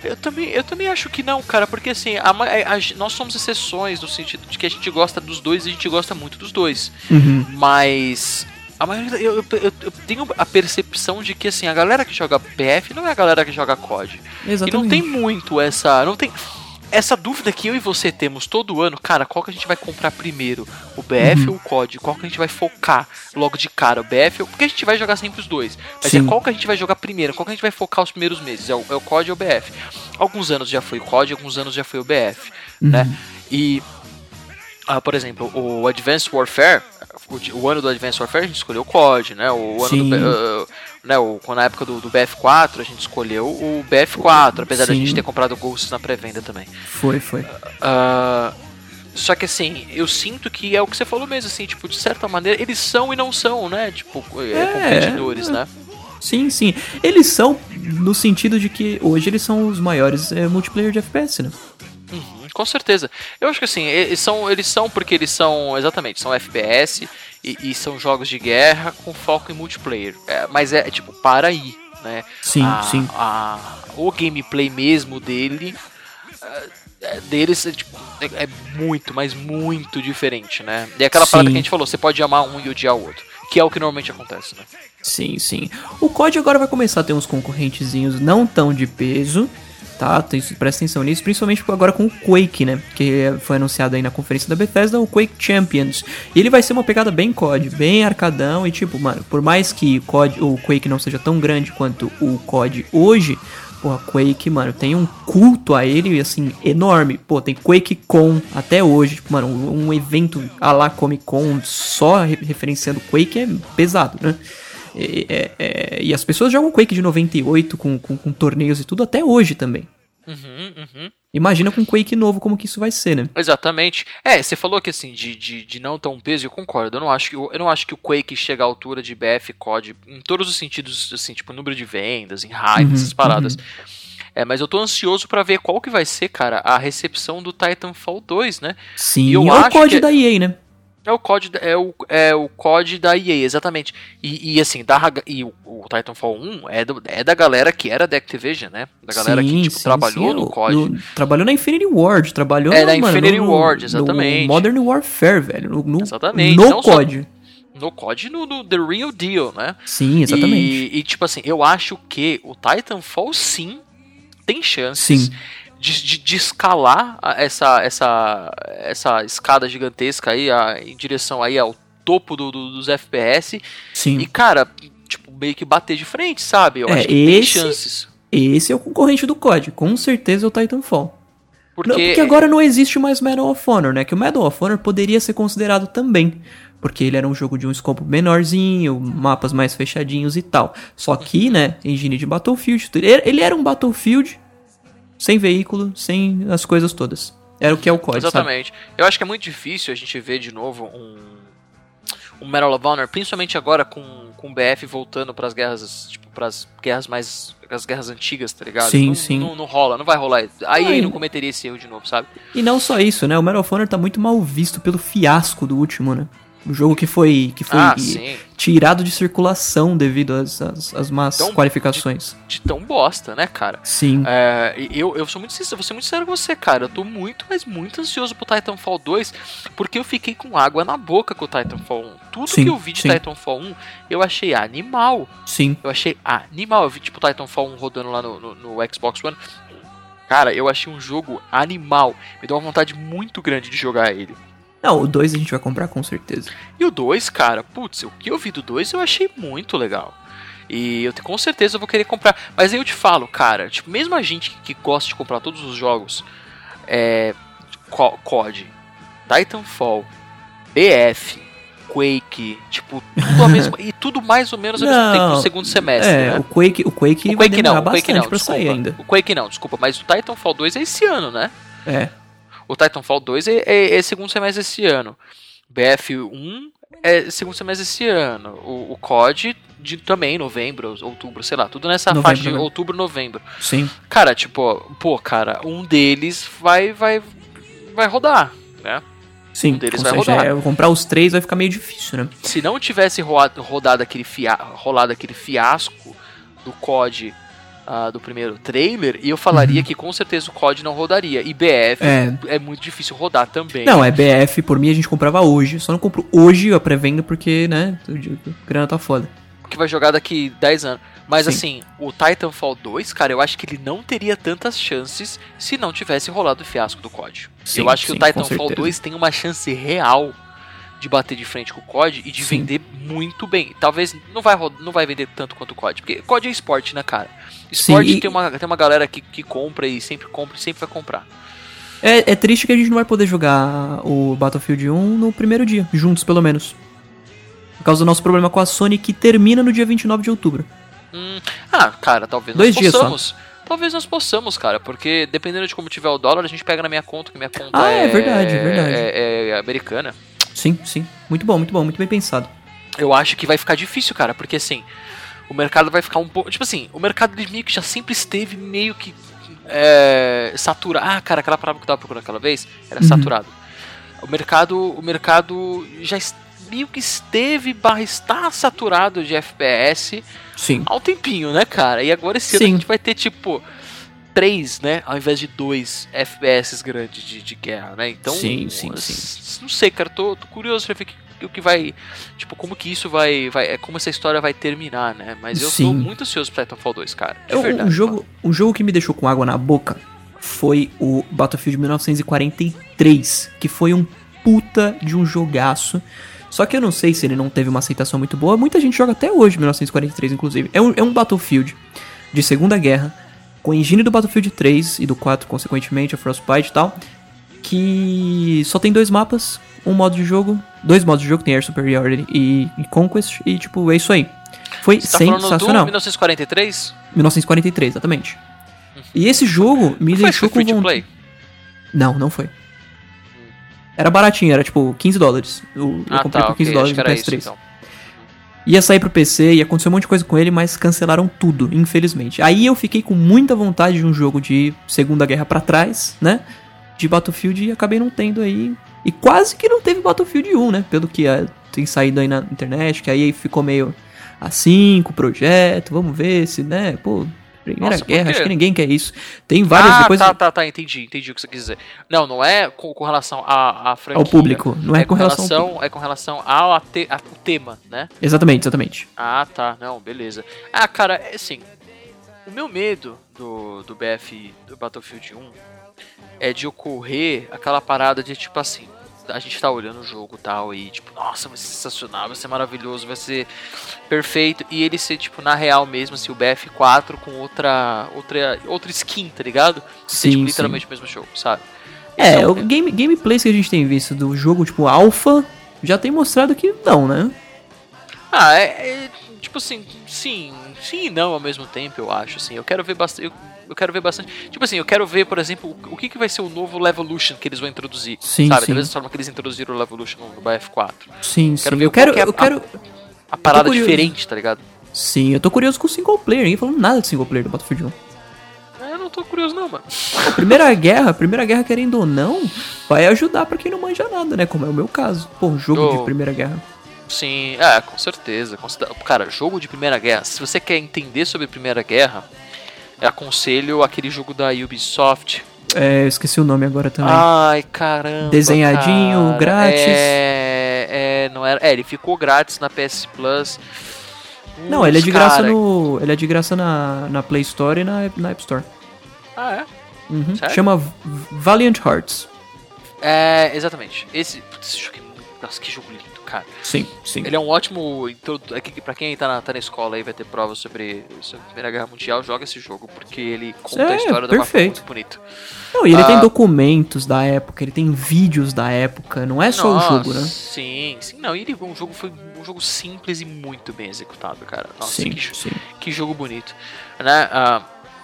Eu também, eu também acho que não, cara, porque assim, a ma- a- a- nós somos exceções no sentido de que a gente gosta dos dois e a gente gosta muito dos dois. Uhum. Mas a maioria, eu, eu, eu- tenho a percepção de que assim, a galera que joga PF não é a galera que joga COD. E Exatamente. não tem muito essa. Não tem. Essa dúvida que eu e você temos todo ano, cara, qual que a gente vai comprar primeiro? O BF Uhum. ou o COD? Qual que a gente vai focar logo de cara? O BF ou. Porque a gente vai jogar sempre os dois. Mas Sim. é qual que a gente vai jogar primeiro? Qual que a gente vai focar os primeiros meses? É o, é o COD ou o BF? Alguns anos já foi o COD, alguns anos já foi o BF, Uhum. né? E. ah, por exemplo, o Advanced Warfare, o, o ano do Advanced Warfare a gente escolheu o COD, né? O ano Sim. do, né, o, na época do, do BF4 a gente escolheu o BF4, apesar da Sim. gente ter comprado o Ghosts na pré-venda também. Foi, foi. Ah, só que assim, eu sinto que é o que você falou mesmo, assim, tipo, de certa maneira, eles são e não são, né? Tipo, é, É, competidores, né? Sim, sim. Eles são no sentido de que hoje eles são os maiores é, multiplayer de FPS, né? Uhum, com certeza. Eu acho que assim, eles são, eles são porque eles são, exatamente, são FPS E, e são jogos de guerra com foco em multiplayer. É, mas é, tipo, para aí, né? Sim, a, sim. A, o gameplay mesmo dele. é, deles é, tipo, é, é muito, mas muito diferente, né? E é aquela Sim. parada que a gente falou, você pode amar um e odiar o outro. Que é o que normalmente acontece, né? Sim, sim. O COD agora vai começar a ter uns concorrentezinhos não tão de peso, tá? Presta atenção nisso, principalmente agora com o Quake, né? Que foi anunciado aí na conferência da Bethesda, o Quake Champions. E ele vai ser uma pegada bem COD, bem arcadão e tipo, mano, por mais que COD, o Quake não seja tão grande quanto o COD hoje, Porra, Quake, mano, tem um culto a ele, assim, enorme. Pô, tem Quake Con até hoje. Tipo, mano, um, evento a lá Comic Con só re- referenciando Quake é pesado, né? E, é- é- e as pessoas jogam Quake de 98 com, com, com torneios e tudo até hoje também. Uhum, uhum. Imagina com Quake novo como que isso vai ser, né? Exatamente. É, você falou que assim, de, de, de não tão peso, eu concordo. Eu não, acho que, o- eu não acho que o Quake chega à altura de BF COD em todos os sentidos, assim, tipo, número de vendas, em hype, Uhum, essas paradas. É, mas eu tô ansioso pra ver qual que vai ser, cara, a recepção do Titanfall 2, né? Sim, eu é o acho COD que- da EA, né? É o COD, da- é o, é o COD da EA, exatamente. E, e, assim, da, e o, o Titanfall 1 é, do- é da galera que era da Activision, né? Da galera que, tipo, trabalhou no o- COD. no- trabalhou na Infinity Ward, trabalhou É, no, na mano, Infinity no- Ward, no exatamente. Modern Warfare, velho. No, no, Exatamente, No não só- COD. No COD no, no The Real Deal, né? Sim, exatamente. E, e, tipo assim, eu acho que o Titanfall sim tem chances Sim. De, de, de escalar essa, essa, essa escada gigantesca aí a- em direção aí ao topo do- do- dos FPS. Sim. E, cara, tipo, meio que bater de frente, sabe? Eu É, acho que tem esse- chances. Esse é o concorrente do COD, com certeza é o Titanfall. Porque, Não, porque agora não existe mais Medal of Honor, né? Que o Medal of Honor poderia ser considerado também. Porque ele era um jogo de um escopo menorzinho, mapas mais fechadinhos e tal. Só que, né, engine de Battlefield. Ele era um Battlefield sem veículo, sem as coisas todas. Era o que é o sabe? Exatamente. Eu acho que é muito difícil a gente ver de novo um, um Medal of Honor, principalmente agora com, com o BF voltando pras guerras, tipo, pras guerras mais. as guerras antigas, tá ligado? Sim, não, sim. Não, não rola, não vai rolar. Aí ele não cometeria esse erro de novo, sabe? E não só isso, né? O Medal of Honor tá muito mal visto pelo fiasco do último, né? O jogo que foi, que foi Ah, tirado de circulação devido às, às, às más Então, qualificações. De tão bosta, né, cara? Sim. É, eu, eu sou muito sincero, vou ser muito sincero com você, cara. Eu tô muito, mas muito ansioso pro Titanfall 2, porque eu fiquei com água na boca com o Titanfall 1. Tudo Sim, que eu vi de sim. Titanfall 1, eu achei animal. Sim. Eu achei animal. Eu vi tipo Titanfall 1 rodando lá no, no, no Xbox One. Cara, eu achei um jogo animal. Me deu uma vontade muito grande de jogar ele. Não, o 2 a gente vai comprar com certeza. E o 2, cara, putz, o que eu vi do 2 eu achei muito legal. E eu com certeza eu vou querer comprar. Mas aí eu te falo, cara, tipo, mesmo a gente que gosta de comprar todos os jogos, é. Co- COD, Titanfall, BF, Quake, tipo, tudo a (laughs) mesma. e tudo mais ou menos ao mesmo tempo no segundo semestre. é, né? o Quake, o Quake O vai Quake demorar não, o Quake não, desculpa. sair ainda. O Quake não, desculpa, mas o Titanfall 2 é esse ano, né? É. O Titanfall 2 é, é- é segundo semestre esse ano. BF1 é segundo semestre esse ano. O, o COD de, também, novembro, outubro, sei lá, tudo nessa Novembro, faixa de novembro. outubro, novembro. Sim. Cara, tipo, pô, cara, um deles vai vai vai rodar, né? Sim. Um deles vai seja, rodar. é, comprar os três vai ficar meio difícil, né? Se não tivesse roado, rodado aquele fia, rolado aquele fiasco do COD ah, do primeiro trailer, eu falaria que com certeza o COD não rodaria. E BF Uhum. É. é muito difícil rodar também. Não, é BF, por mim a gente comprava hoje. Só não compro hoje a pré-venda porque, né, o grana tá foda. que vai jogar daqui 10 anos. Mas Sim. assim, o Titanfall 2, cara, eu acho que ele não teria tantas chances se não tivesse rolado o fiasco do COD. Sim, eu acho que sim, o com Titanfall certeza. 2 tem uma chance real de bater de frente com o COD e de Sim. vender muito bem. Talvez não vai, não vai vender tanto quanto o COD, porque COD é esporte, né, cara? Esporte Sim, tem, uma, tem uma galera que, que compra e sempre compra e sempre vai comprar. É, é triste que a gente não vai poder jogar o Battlefield 1 no primeiro dia, juntos pelo menos. Por causa do nosso problema com a Sony, que termina no dia 29 de outubro. Hum, ah, cara, talvez Dois nós dias só. possamos. Talvez nós possamos, cara, porque dependendo de como tiver o dólar, a gente pega na minha conta, que minha conta Ah, é, é verdade, é verdade. é- é americana. Sim, sim. Muito bom, muito bom, muito bem pensado. Eu acho que vai ficar difícil, cara, porque assim, o mercado vai ficar um pouco. Tipo assim, o mercado ele meio que já sempre esteve meio que é, saturado. Ah, cara, aquela palavra que eu tava procurando aquela vez era Uhum. saturado. O mercado, o mercado já meio que esteve barra está saturado de FPS Sim. há um tempinho, né, cara? E agora esse ano Sim. a gente vai ter, tipo, três, né? Ao invés de dois FPS grandes de, de guerra, né? Então, Sim, sim, s- não sei, cara, tô, tô curioso pra ver que- o que vai. Tipo, como que isso vai. vai é, como essa história vai terminar, né? Mas eu tô Sim. muito ansioso pra Titanfall 2, cara. Eu- verdade. um, jogo, um jogo que me deixou com água na boca foi o Battlefield 1943, que foi um puta de um jogaço. Só que eu não sei se ele não teve uma aceitação muito boa. Muita gente joga até hoje 1943, inclusive. É um, é um Battlefield de Segunda Guerra, com a engine do Battlefield 3 e do 4, consequentemente, a Frostbite e tal. Que só tem dois mapas, um modo de jogo, dois modos de jogo, tem Air Superiority e, e Conquest, e tipo, é isso aí. Foi Você tá sensacional. 1943? 1943, exatamente. E esse jogo me Foi, deixou foi free com to vontade. play? Não, não foi. Era baratinho, era tipo 15 dólares. Eu, eu Ah, comprei tá, por 15 ok. dólares no era PS3. isso, então. Ia sair pro PC, ia acontecer um monte de coisa com ele, mas cancelaram tudo, infelizmente. Aí eu fiquei com muita vontade de um jogo de Segunda Guerra pra trás, né? De Battlefield e acabei não tendo aí. E quase que não teve Battlefield 1, né? Pelo que ah, tem saído aí na internet, que aí ficou meio assim com o projeto, vamos ver se, né? Pô, Primeira Nossa, Guerra, acho que ninguém quer isso. Tem várias ah, depois tá, tá, tá, entendi, entendi o que você quis dizer. Não, não é com, com relação à, à franquia. ao público, não é, com relação, ao público. É com relação ao a- o tema, né? Exatamente, exatamente. Ah, tá, não, beleza. Ah, cara, é assim, o meu medo do, do BF, do Battlefield 1, é de ocorrer aquela parada de tipo assim, a gente tá olhando o jogo e tal, e tipo, nossa, vai ser sensacional, vai ser maravilhoso, vai ser perfeito, e ele ser, tipo, na real mesmo, assim, o BF4 com outra, outra, outra skin, tá ligado? Ser, Sim, tipo, sim. literalmente o mesmo jogo, sabe? É, Esse o game, gameplays que a gente tem visto do jogo, tipo, Alpha, já tem mostrado que não, né? Ah, é, é, tipo assim, sim, sim e não ao mesmo tempo, eu acho, assim. Eu quero ver bastante. Eu, eu quero ver bastante. Tipo assim, eu quero ver, por exemplo, o, que, que vai ser o novo Levolution que eles vão introduzir. Sim, sabe? sim. Da mesma forma que eles introduziram o Levolution no BF4. Sim, Quero sim. Eu quero, que é eu a- quero. A parada curioso. diferente, tá ligado? Sim, eu tô curioso com o single player. Ninguém falando nada de single player do Battlefield 1. É, Eu não tô curioso, não, mano. A primeira (laughs) guerra, a primeira guerra, querendo ou não, vai ajudar pra quem não manja nada, né? Como é o meu caso. Pô, jogo Oh. de primeira guerra. Sim, é, com certeza. Cara, jogo de Primeira Guerra. Se você quer entender sobre Primeira Guerra, aconselho aquele jogo da Ubisoft. É, eu esqueci o nome agora também. Ai, caramba. Desenhadinho, cara. grátis. É, é, não era. É, ele ficou grátis na PS Plus. não, ele é de graça cara- no. Ele é de graça na, na Play Store e na, na App Store. Ah, Uhum. Sério? Chama Valiant Hearts. é? É, exatamente. Esse, putz, esse jogo é muito. Nossa, que jogo lindo, cara. Sim, sim. Ele é um ótimo. é Pra quem tá na, tá na escola aí vai ter prova sobre, sobre a Primeira Guerra Mundial, joga esse jogo, porque ele conta É, a história forma perfeito. muito bonita. Não, e ele Ah. tem documentos da época, ele tem vídeos da época, não é só Nossa, o jogo, né? Sim, sim. Não, ele, um jogo foi um jogo simples e muito bem executado, cara. Nossa, sim, que, sim. que jogo bonito. Né? Ah,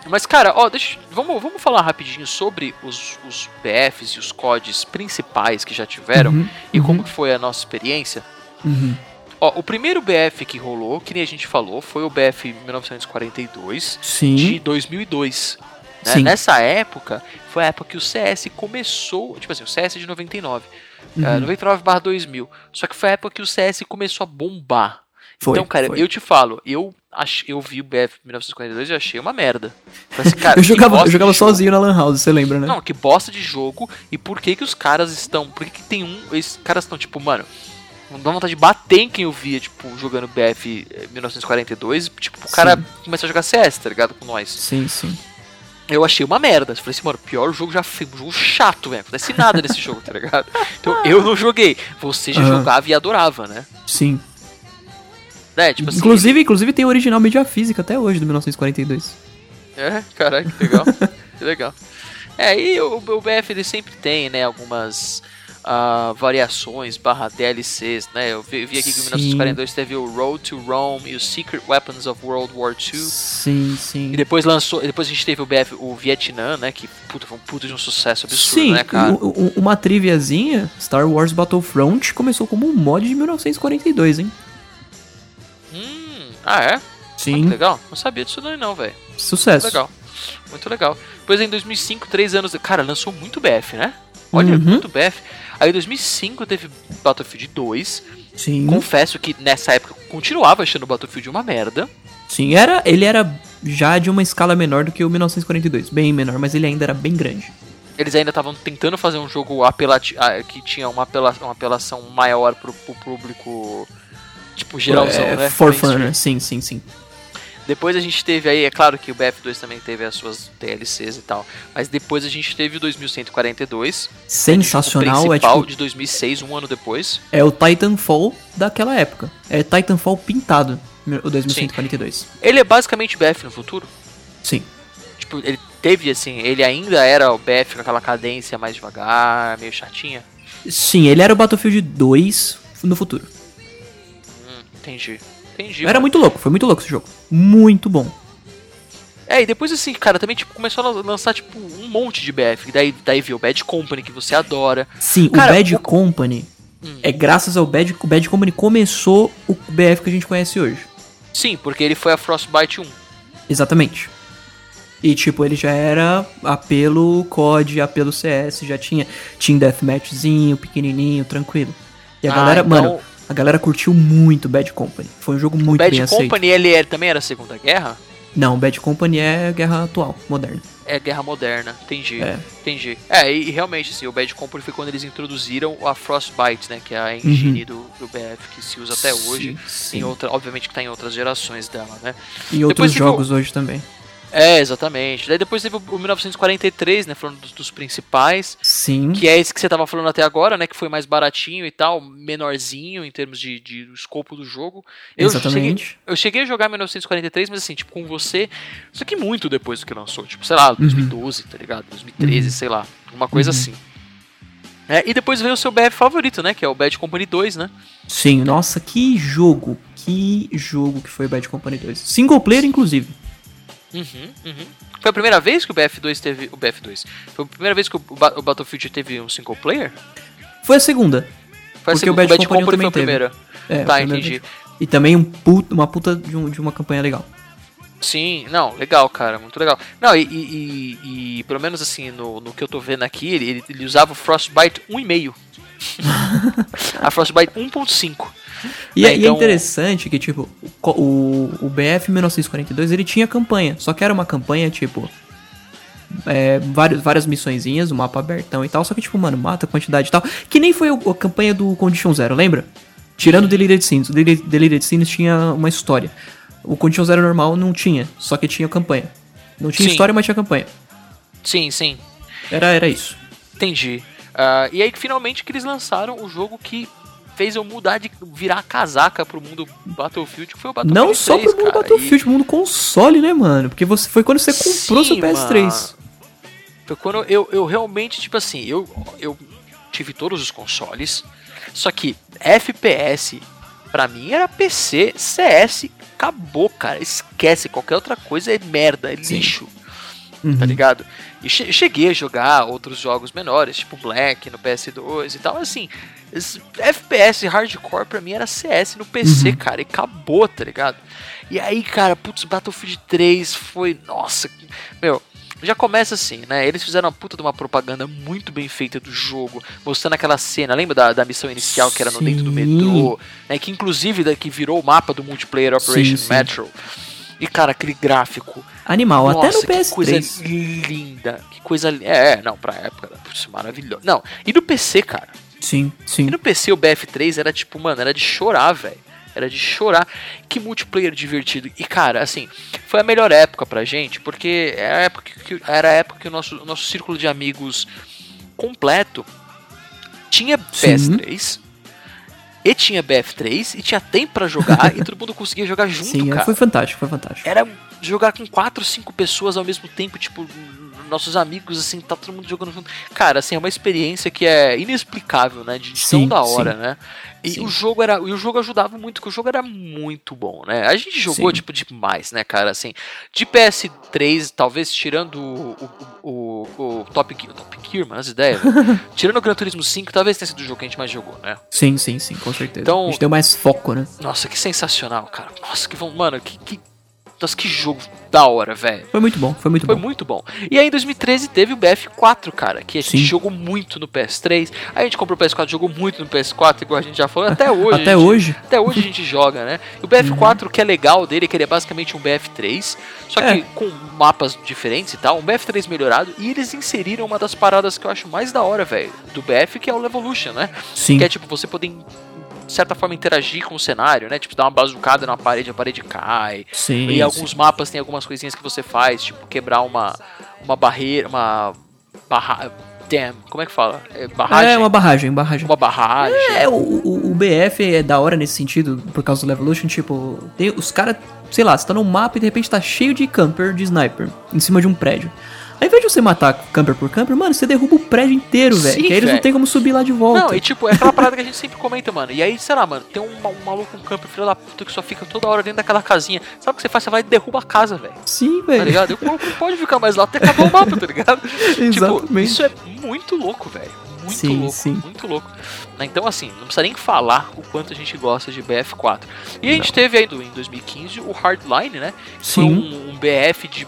mas, cara, ó, deixa, vamos, vamos falar rapidinho sobre os, os BFs e os CODs principais que já tiveram Uhum, e uhum, como foi a nossa experiência. uhum. Ó, o primeiro BF que rolou, que nem a gente falou, foi o BF 1942 Sim, de 2002. né? Sim. Nessa época, foi a época que o CS começou, tipo assim, o CS de 99, Uhum. é, 99 barra 2000. Só que foi a época que o CS começou a bombar. Foi, então, cara, foi. eu te falo, eu, ach, eu vi o BF 1942 e achei uma merda. Assim, (laughs) cara, eu jogava, eu jogava de jogo. sozinho na Lan House, você lembra, né? Não, que bosta de jogo. E por que que os caras estão... Por que que tem um... Esses caras estão, tipo, mano... Não dá vontade de bater em quem eu via, tipo, jogando BF 1942. Tipo, o cara Sim. começou a jogar CS, tá ligado? Com nós. Sim, sim. Eu achei uma merda. Eu falei assim, mano, pior jogo já fez. Um jogo chato, velho. Não acontece nada nesse jogo, tá ligado? (laughs) Então eu não joguei. Você já Aham. jogava e adorava, né? Sim. É, tipo assim. inclusive, inclusive tem o original mídia física até hoje, do 1942. É, caralho, que legal. (laughs) que legal. É, e o, o BF ele sempre tem, né, algumas ah, variações barra DLCs, né? Eu vi, vi aqui que em Sim. 1942 teve o Road to Rome e o Secret Weapons of World War II. Sim, sim. E depois lançou, depois a gente teve o BF, o Vietnã, né? Que puta, foi um puta de um sucesso absurdo, Sim, né, cara? u- u- uma triviazinha, Star Wars Battlefront começou como um mod de 1942, hein? Ah, é? Sim, Legal. Não sabia disso daí não, velho. sucesso. Legal. Muito legal. Depois em 2005, três anos. Cara, lançou muito BF, né? Olha, Uhum. muito BF. Aí em 2005 teve Battlefield 2. Sim. Confesso que nessa época eu continuava achando o Battlefield uma merda. Sim, era, ele era já de uma escala menor do que o 1942. Bem menor, mas ele ainda era bem grande. Eles ainda estavam tentando fazer um jogo apelati ah, que tinha uma, apela uma apelação maior pro, pro público, tipo, geralzão, é, né? For fun, né? Sim, sim, sim. Depois a gente teve aí, é claro que o BF2 também teve as suas DLCs e tal, mas depois a gente teve o 2142, Sensacional, o é principal tipo, de 2006, um ano depois. é o Titanfall daquela época. É Titanfall pintado, o 2142. Ele é basicamente BF no futuro. Sim. Tipo, ele teve assim, ele ainda era o BF com aquela cadência mais devagar, meio chatinha. Sim, ele era o Battlefield 2 no futuro. Entendi. Entendi. Era mano. muito louco, foi muito louco esse jogo. Muito bom. É, e depois assim, cara, também tipo, começou a lançar tipo um monte de BF. Daí, daí veio o Bad Company, que você adora. Sim, Cara, o Bad o- Company Hum. é graças ao Bad, o Bad Company começou o BF que a gente conhece hoje. Sim, porque ele foi a Frostbite 1. Exatamente. E tipo, ele já era apelo COD, apelo CS, já tinha Team Deathmatchzinho, pequenininho, tranquilo. E a Ah, galera, então- mano, a galera curtiu muito Bad Company. Foi um jogo muito Bad bem aceito. Company, ele é- também era a Segunda Guerra? Não, Bad Company é guerra atual, moderna. É Guerra Moderna, entendi. É. Entendi. É, e, e realmente, assim, o Bad Company foi quando eles introduziram a Frostbite, né? Que é a engine do, do BF que se usa até hoje. Uhum. Sim, Em sim. outra, obviamente que tá em outras gerações dela, né? E outros o- jogos hoje também. É, exatamente. Daí depois teve o, o 1943, né? Falando dos, dos principais. Sim. Que é esse que você tava falando até agora, né? Que foi mais baratinho e tal, menorzinho em termos de, de escopo do jogo. Eu cheguei, Exatamente. eu cheguei a jogar 1943, mas assim, tipo, com você. Só que muito depois do que lançou. Tipo, sei lá, 2012, tá ligado? 2013, Uhum. sei lá. Uma coisa Uhum. assim. É, e depois veio o seu BF favorito, né? Que é o Bad Company 2, né? Sim, nossa, que jogo. Que jogo que foi Bad Company 2. Single player, inclusive. Uhum, uhum. Foi a primeira vez que o BF2 teve. O BF2. Foi a primeira vez que o, Ba- o Battlefield teve um single player? Foi a segunda. Foi a Porque segunda, o Bad Bad Company Company foi a primeira. É, tá, entendi. E também um puta- uma puta de, um- de uma campanha legal. Sim, não, legal, cara, muito legal. Não, e, e- e- e pelo menos assim, no, no que eu tô vendo aqui, ele, ele, ele usava o Frostbite 1,5. A Frostbite 1.5. E, É, é, é então- interessante que, tipo, o, o, BF 1942, ele tinha campanha. Só que era uma campanha, tipo... É, vários, várias missõezinhas, o mapa abertão e tal. Só que, tipo, mano, mata a quantidade e tal. Que nem foi a campanha do Condition Zero, lembra? Tirando o Deleted Scenes. O Dele- Deleted Scenes tinha uma história. O Condition Zero normal não tinha. Só que tinha campanha. Não tinha Sim. história, mas tinha campanha. Sim, sim, Era, era isso. entendi. Ah, e aí finalmente que eles lançaram o jogo que fez eu mudar de virar a casaca pro mundo Battlefield, que foi o Battlefield Não só 3, pro mundo cara. Battlefield, pro mundo console, né, mano? Porque você, foi quando você comprou Sim, seu PS3. mano. Foi quando eu, eu realmente, tipo assim, eu, eu tive todos os consoles, só que FPS, pra mim, era PC, CS, acabou, cara. Esquece, qualquer outra coisa é merda, é Sim. lixo, Uhum. tá ligado? E che- cheguei a jogar outros jogos menores, tipo Black no PS2 e tal, assim. FPS hardcore pra mim era CS no PC, Uhum. cara, e acabou, tá ligado? E aí, cara, putz, Battlefield 3 foi. Nossa, que- meu. Já começa assim, né? Eles fizeram uma puta de uma propaganda muito bem feita do jogo, mostrando aquela cena, lembra da, da missão inicial que era no dentro do Sim. metrô, né? Que inclusive da, que virou o mapa do multiplayer Operation sim. Metro. E cara, aquele gráfico. Animal, até no Nossa, que coisa PS3. linda. Que coisa linda. É, é, não, pra época, putz, maravilhoso. Não, e no PC, cara. Sim, sim. E no PC o BF3 era tipo, mano, era de chorar, velho. Era de chorar. Que multiplayer divertido. E cara, assim, foi a melhor época pra gente, porque era a época que, era a época que o nosso, nosso círculo de amigos completo tinha Sim. PS3 e tinha BF3 e tinha tempo pra jogar (laughs) e todo mundo conseguia jogar junto, Sim, cara. foi fantástico, foi fantástico. Era jogar com quatro, cinco pessoas ao mesmo tempo, tipo, nossos amigos, assim, tá todo mundo jogando junto. Cara, assim, é uma experiência que é inexplicável, né? De tão Sim, da hora, sim. né? E Sim. o jogo era. E o jogo ajudava muito, porque o jogo era muito bom, né? A gente jogou, tipo, demais, né, cara? Assim, de PS3, talvez tirando o, o, o, o Top Gear. Top Gear, mano, as ideias. velho. (laughs) tirando o Gran Turismo 5, talvez tenha sido o jogo que a gente mais jogou, né? Sim, sim, sim, com certeza. Então- a gente deu mais foco, né? Nossa, que sensacional, cara. Nossa, que bom. Mano, que, que Nossa, que jogo da hora, velho. Foi muito bom, foi muito Foi bom. muito bom. E aí em 2013 teve o BF4, cara, que a gente Sim. jogou muito no PS3. Aí a gente comprou o PS4, jogou muito no PS4, igual a gente já falou, até (laughs) hoje. Até gente- hoje. Até hoje a gente joga, né? E o BF4, o que é legal dele, é que ele é basicamente um BF3, só que É. com mapas diferentes e tal, um BF3 melhorado, e eles inseriram uma das paradas que eu acho mais da hora, velho, do BF, que é o Levolution, né? Sim. Que é tipo, você poder, de certa forma, interagir com o cenário, né? Tipo, dar uma bazucada na parede, a parede cai. Sim. E sim. alguns mapas tem algumas coisinhas que você faz, tipo, quebrar uma, uma barreira, uma barra... Damn, como é que fala? É barragem? É uma barragem, barragem. Uma barragem. É, o, o, o BF é da hora nesse sentido, por causa do Levolution, tipo, tem os caras, sei lá, você tá num mapa e de repente tá cheio de camper, de sniper, em cima de um prédio. Ao invés de você matar camper por camper, mano, você derruba o prédio inteiro, velho. Sim, Que aí eles não tem como subir lá de volta. Não, e tipo, é aquela parada que a gente sempre comenta, mano. E aí, sei lá, mano, tem um, um maluco, um camper filho da puta que só fica toda hora dentro daquela casinha. Sabe o que você faz? Você vai e derruba a casa, velho. Sim, Tá velho. ligado? E o maluco não pode ficar mais lá até acabar o mapa, tá ligado? (laughs) Tipo, Exatamente. isso é muito louco, velho. Muito Sim, louco, sim. muito louco. Então, assim, não precisa nem falar o quanto a gente gosta de BF4. E a gente teve aí em 2015 o Hardline, né? Que Foi Sim. um, um BF de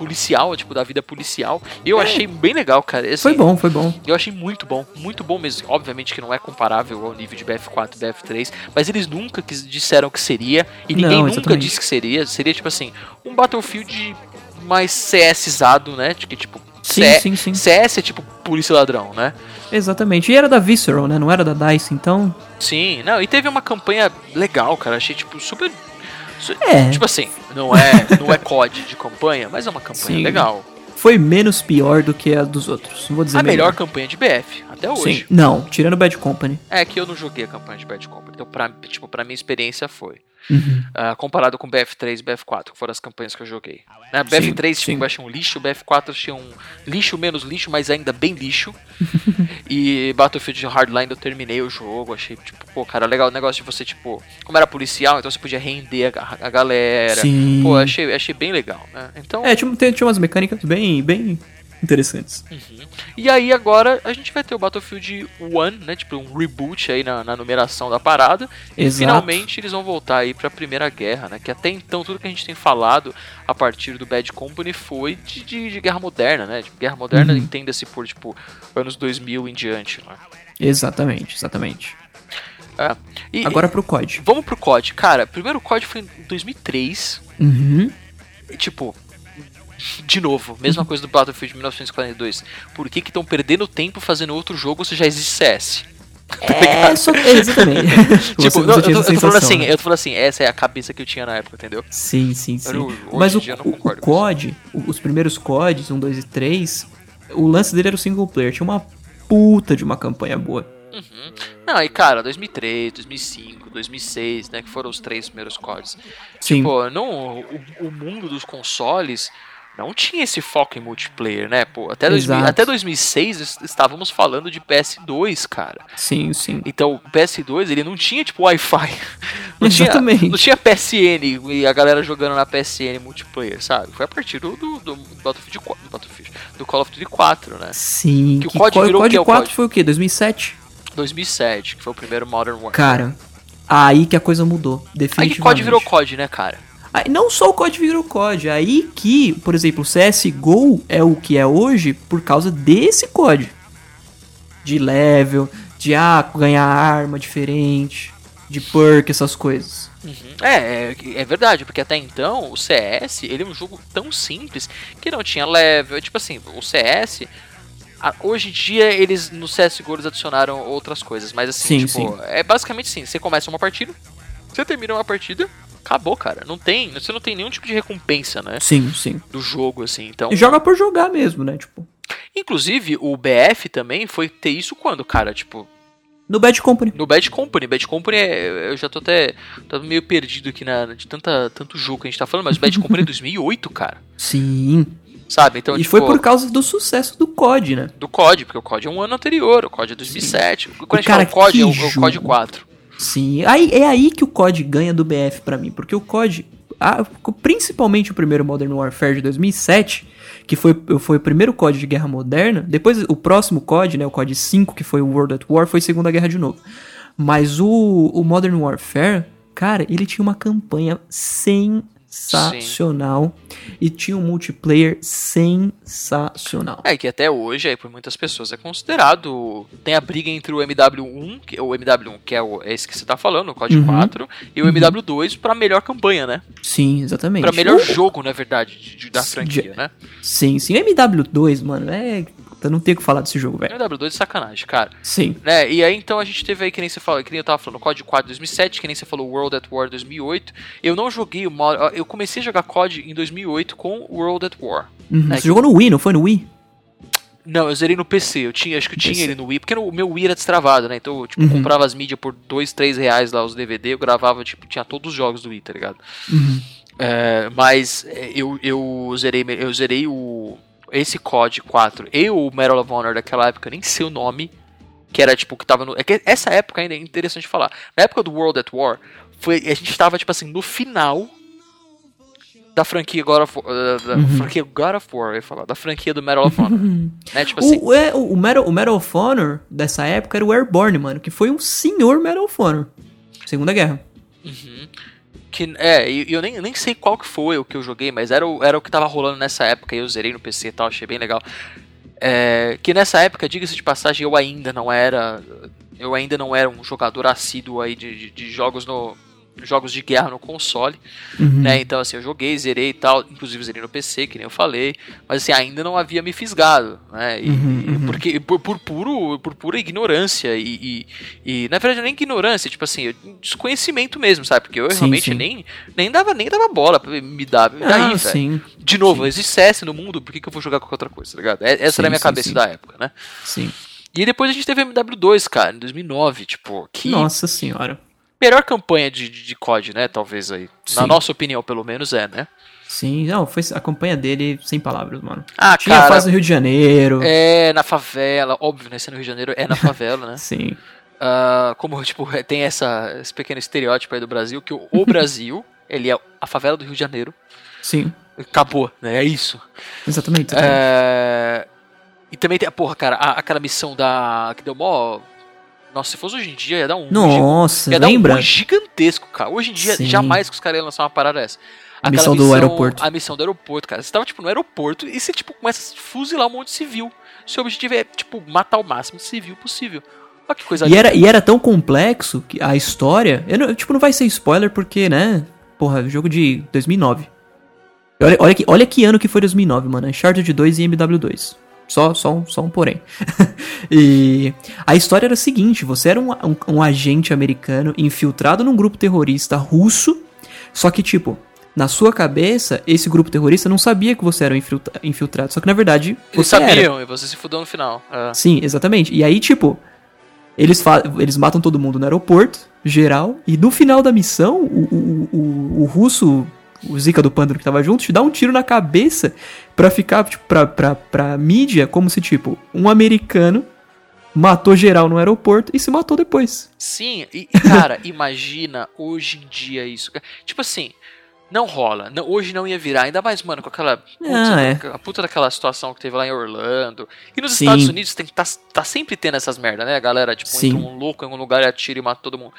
policial, tipo, da vida policial. Eu achei bem legal, cara. Assim, É. Foi bom, foi bom. eu achei muito bom, muito bom mesmo. Obviamente que não é comparável ao nível de BF4 e BF3, mas eles nunca disseram que seria, e ninguém Não, nunca disse que seria. Seria tipo assim, um Battlefield mais CSizado, né? Que tipo. Sim, C- sim, sim. CS é tipo polícia ladrão, né? Exatamente. E era da Visceral, né? Não era da DICE, então. Sim, não, e teve uma campanha legal, cara. Achei tipo super. É. Tipo assim, não é, não é COD de campanha, mas é uma campanha Sim. legal. Foi menos pior do que a dos outros. Não vou dizer A melhor campanha de BF, até hoje. Sim. Não, tirando Bad Company. É que eu não joguei a campanha de Bad Company, então pra, tipo, pra minha experiência foi. Uhum. Ah, comparado com BF3 e BF4, que foram as campanhas que eu joguei. Né, BF3 sim. tipo, eu achei um lixo, BF4 eu achei um lixo menos lixo, mas ainda bem lixo. (laughs) e Battlefield Hardline eu terminei o jogo, achei, tipo, pô, cara, legal o negócio de você, tipo, como era policial, então você podia render a, a galera. Sim. Pô, achei, achei bem legal, né? Então, É, tinha, tinha umas mecânicas bem, bem interessantes. E aí agora a gente vai ter o Battlefield 1, né? Tipo um reboot aí na, na numeração da parada. E Exato. finalmente eles vão voltar aí pra Primeira Guerra, né? Que até então tudo que a gente tem falado a partir do Bad Company foi de, de- de guerra moderna, né? Tipo, guerra moderna Uhum. entenda-se por, tipo, anos 2000 em diante, né? Exatamente, exatamente. É. E, Agora pro COD. vamos pro COD. Cara, primeiro COD foi em 2003. Uhum. E, tipo, de novo, mesma coisa do Battlefield 1942. Por que estão perdendo tempo fazendo outro jogo se já existe CS? (laughs) É, só, é, exatamente. (laughs) Tipo, não, eu, tô, eu tô falando assim, né? eu tô falando assim, essa é a cabeça que eu tinha na época, entendeu? Sim, sim, sim. Eu- Mas o, o- COD, os primeiros CODs, 1, 2 e 3, o lance dele era o single player. Tinha uma puta de uma campanha boa. Uhum. Não, e cara, 2003, 2005, 2006, né, que foram os três primeiros CODs. Sim. Pô, não, o, o mundo dos consoles não tinha esse foco em multiplayer, né, pô? Até, 2000, Exato. até 2006 es- estávamos falando de PS2, cara. Sim, sim. Então, o PS2, ele não tinha, tipo, Wi-Fi. (laughs) Não tinha, Exatamente. não tinha PSN e a galera jogando na PSN multiplayer, sabe? Foi a partir do, do, do Battlefield 4, do Battlefield, do Call of Duty 4, né? Sim. Que o COD co- virou COD que o 4 COD? foi o quê? 2007? 2007, que foi o primeiro Modern Warfare. Cara, aí que a coisa mudou. Aí Definitivamente. que COD virou COD, né, cara? Aí, não só o COD virou COD, aí que, por exemplo, o CSGO é o que é hoje por causa desse COD. De level, de ah, ganhar arma diferente, de perk, essas coisas. É, é, é verdade, porque até então o CS, ele é um jogo tão simples que não tinha level. É Tipo assim, o CS, a- hoje em dia eles no CSGO eles adicionaram outras coisas, mas assim, Sim, tipo, é basicamente assim, você começa uma partida, você termina uma partida, acabou, cara. Não tem, você não tem nenhum tipo de recompensa, né, Sim, sim. do jogo assim. Então, E joga por jogar mesmo, né? Tipo, inclusive o BF também foi ter isso quando, cara, tipo, no Bad Company. No Bad Company. Bad Company, é, eu já tô até tô meio perdido aqui na, de tanta, tanto jogo que a gente tá falando, mas o Bad Company é (laughs) 2008, cara. Sim. Sabe? Então, e tipo, foi por causa do sucesso do COD, né? do COD, porque o COD é um ano anterior, o COD é 2007. Quando a gente cara, fala COD, é o, é o COD jogo. 4. Sim, aí, é aí que o COD ganha do BF pra mim, porque o COD, a- principalmente o primeiro Modern Warfare de 2007, que foi, foi o primeiro COD de guerra moderna, depois o próximo COD, né, o COD 5, que foi o World at War, foi Segunda Guerra de novo. Mas o, o Modern Warfare, cara, ele tinha uma campanha sensacional. E tinha um multiplayer sensacional. É, que até hoje, aí, por muitas pessoas, é considerado. Tem a briga entre o MW1, que, o MW1, que é o, esse que você tá falando, o COD Uhum. 4, e o MW2 pra melhor campanha, né? Sim, exatamente. Pra melhor Uh, jogo, na verdade, de- de- da franquia, né? Sim, sim. MW2, mano, é. Eu não tenho o que falar desse jogo, velho. MW2 é sacanagem, cara. Sim. Né? E aí então a gente teve aí, que nem você falou, que nem eu tava falando, COD 4 2007, que nem você falou, World at War 2008. Eu não joguei o modo. Eu comecei a jogar COD em 2008 com World at War. Uhum. É Você que- jogou no Wii, não foi no Wii? Não, eu zerei no PC. Eu tinha, acho que eu tinha PC. ele no Wii, porque o meu Wii era destravado, né? Então eu tipo, Uhum. comprava as mídias por 2, 3 reais lá, os DVD, eu gravava, tipo, tinha todos os jogos do Wii, tá ligado? Uhum. É, mas é, eu, eu zerei, eu zerei o. Esse COD 4 e o Medal of Honor daquela época, nem sei o nome. Que era tipo que tava no. É que essa época ainda é interessante falar. Na época do World at War, foi, a gente tava, tipo assim, no final da franquia God of War. Da, da Uhum. franquia God of War, eu ia falar. Da franquia do Medal of Honor. (laughs) né? Tipo assim. O, o, é, o, Medal, o Medal of Honor dessa época era o Airborne, mano, que foi um senhor Medal of Honor. Segunda Guerra. Uhum. Que, é, e eu nem, nem sei qual que foi o que eu joguei, mas era o, era o que tava rolando nessa época, e eu zerei no PC e tal, achei bem legal. É, que nessa época, diga-se de passagem, eu ainda não era. Eu ainda não era um jogador assíduo aí de, de, de jogos no. Jogos de guerra no console, Uhum. né? Então, assim, eu joguei, zerei e tal, inclusive zerei no PC, que nem eu falei, mas assim, ainda não havia me fisgado, né? E, Uhum, uhum. porque por, por puro, por pura ignorância e, e, e, na verdade nem ignorância, tipo assim, desconhecimento mesmo, sabe? Porque eu Sim, realmente sim. nem nem dava nem dava bola, pra me dar, me dá Ah, velho. sim, De novo, sim. CS no mundo, por que, que eu vou jogar qualquer outra coisa, tá ligado? É- Essa Sim, era a minha cabeça da época, né? sim. E depois a gente teve MW2, cara, em 2009, tipo, que Nossa senhora. Melhor campanha de, de, de COD, né? Talvez aí. Na Sim. nossa opinião, pelo menos, é, né? Sim, não, foi a campanha dele sem palavras, mano. Ah, Tinha a cara, fase do Rio de Janeiro. é na favela, óbvio, né? Sendo no Rio de Janeiro, é na favela, né? (laughs) Sim. Ah, como, tipo, (laughs) tem essa, esse pequeno estereótipo aí do Brasil, que o, o Brasil, (laughs) ele é a favela do Rio de Janeiro. Sim. Acabou, né? É isso. Exatamente. exatamente. É... E também tem, a porra, cara, a- aquela missão da. que deu mó. Nossa, se fosse hoje em dia, ia dar um. Nossa, ia dar um lembra? ruim gigantesco, cara. Hoje em dia, Sim. jamais que os caras iam lançar uma parada dessa. A missão do aeroporto. A missão do aeroporto, cara. Você tava, tipo, no aeroporto e você, tipo, começa a fuzilar um monte de civil. Seu objetivo é, tipo, matar o máximo de civil possível. Olha que coisa E era, e era tão complexo que a história. Eu não- tipo, não vai ser spoiler porque, né? Porra, jogo de 2009. Olha, olha, que, olha que ano que foi 2009, mano. Uncharted 2 e MW2. Só, só, um, só um porém. (laughs) e a história era a seguinte: você era um, um, um agente americano infiltrado num grupo terrorista russo. Só que, tipo, na sua cabeça, esse grupo terrorista não sabia que você era um infiltra- infiltrado. Só que, na verdade, Eles você era. sabiam e você se fudeu no final. É. Sim, exatamente. E aí, tipo, eles, eles matam todo mundo no aeroporto, geral, e no final da missão, o, o, o, o russo, o Zika do Pântano que tava junto, te dá um tiro na cabeça pra ficar, tipo, pra, pra, pra mídia, como se, tipo, um americano matou geral no aeroporto e se matou depois. Sim, e, e, cara, (laughs) imagina hoje em dia isso. Tipo assim, não rola. Não- hoje não ia virar. Ainda mais, mano, com aquela. Putz, Ah, é. A puta daquela situação que teve lá em Orlando. E nos Sim. Estados Unidos tem, tá, tá sempre tendo essas merda, né? A galera, tipo, Sim. entra um louco em um lugar e atira e mata todo mundo.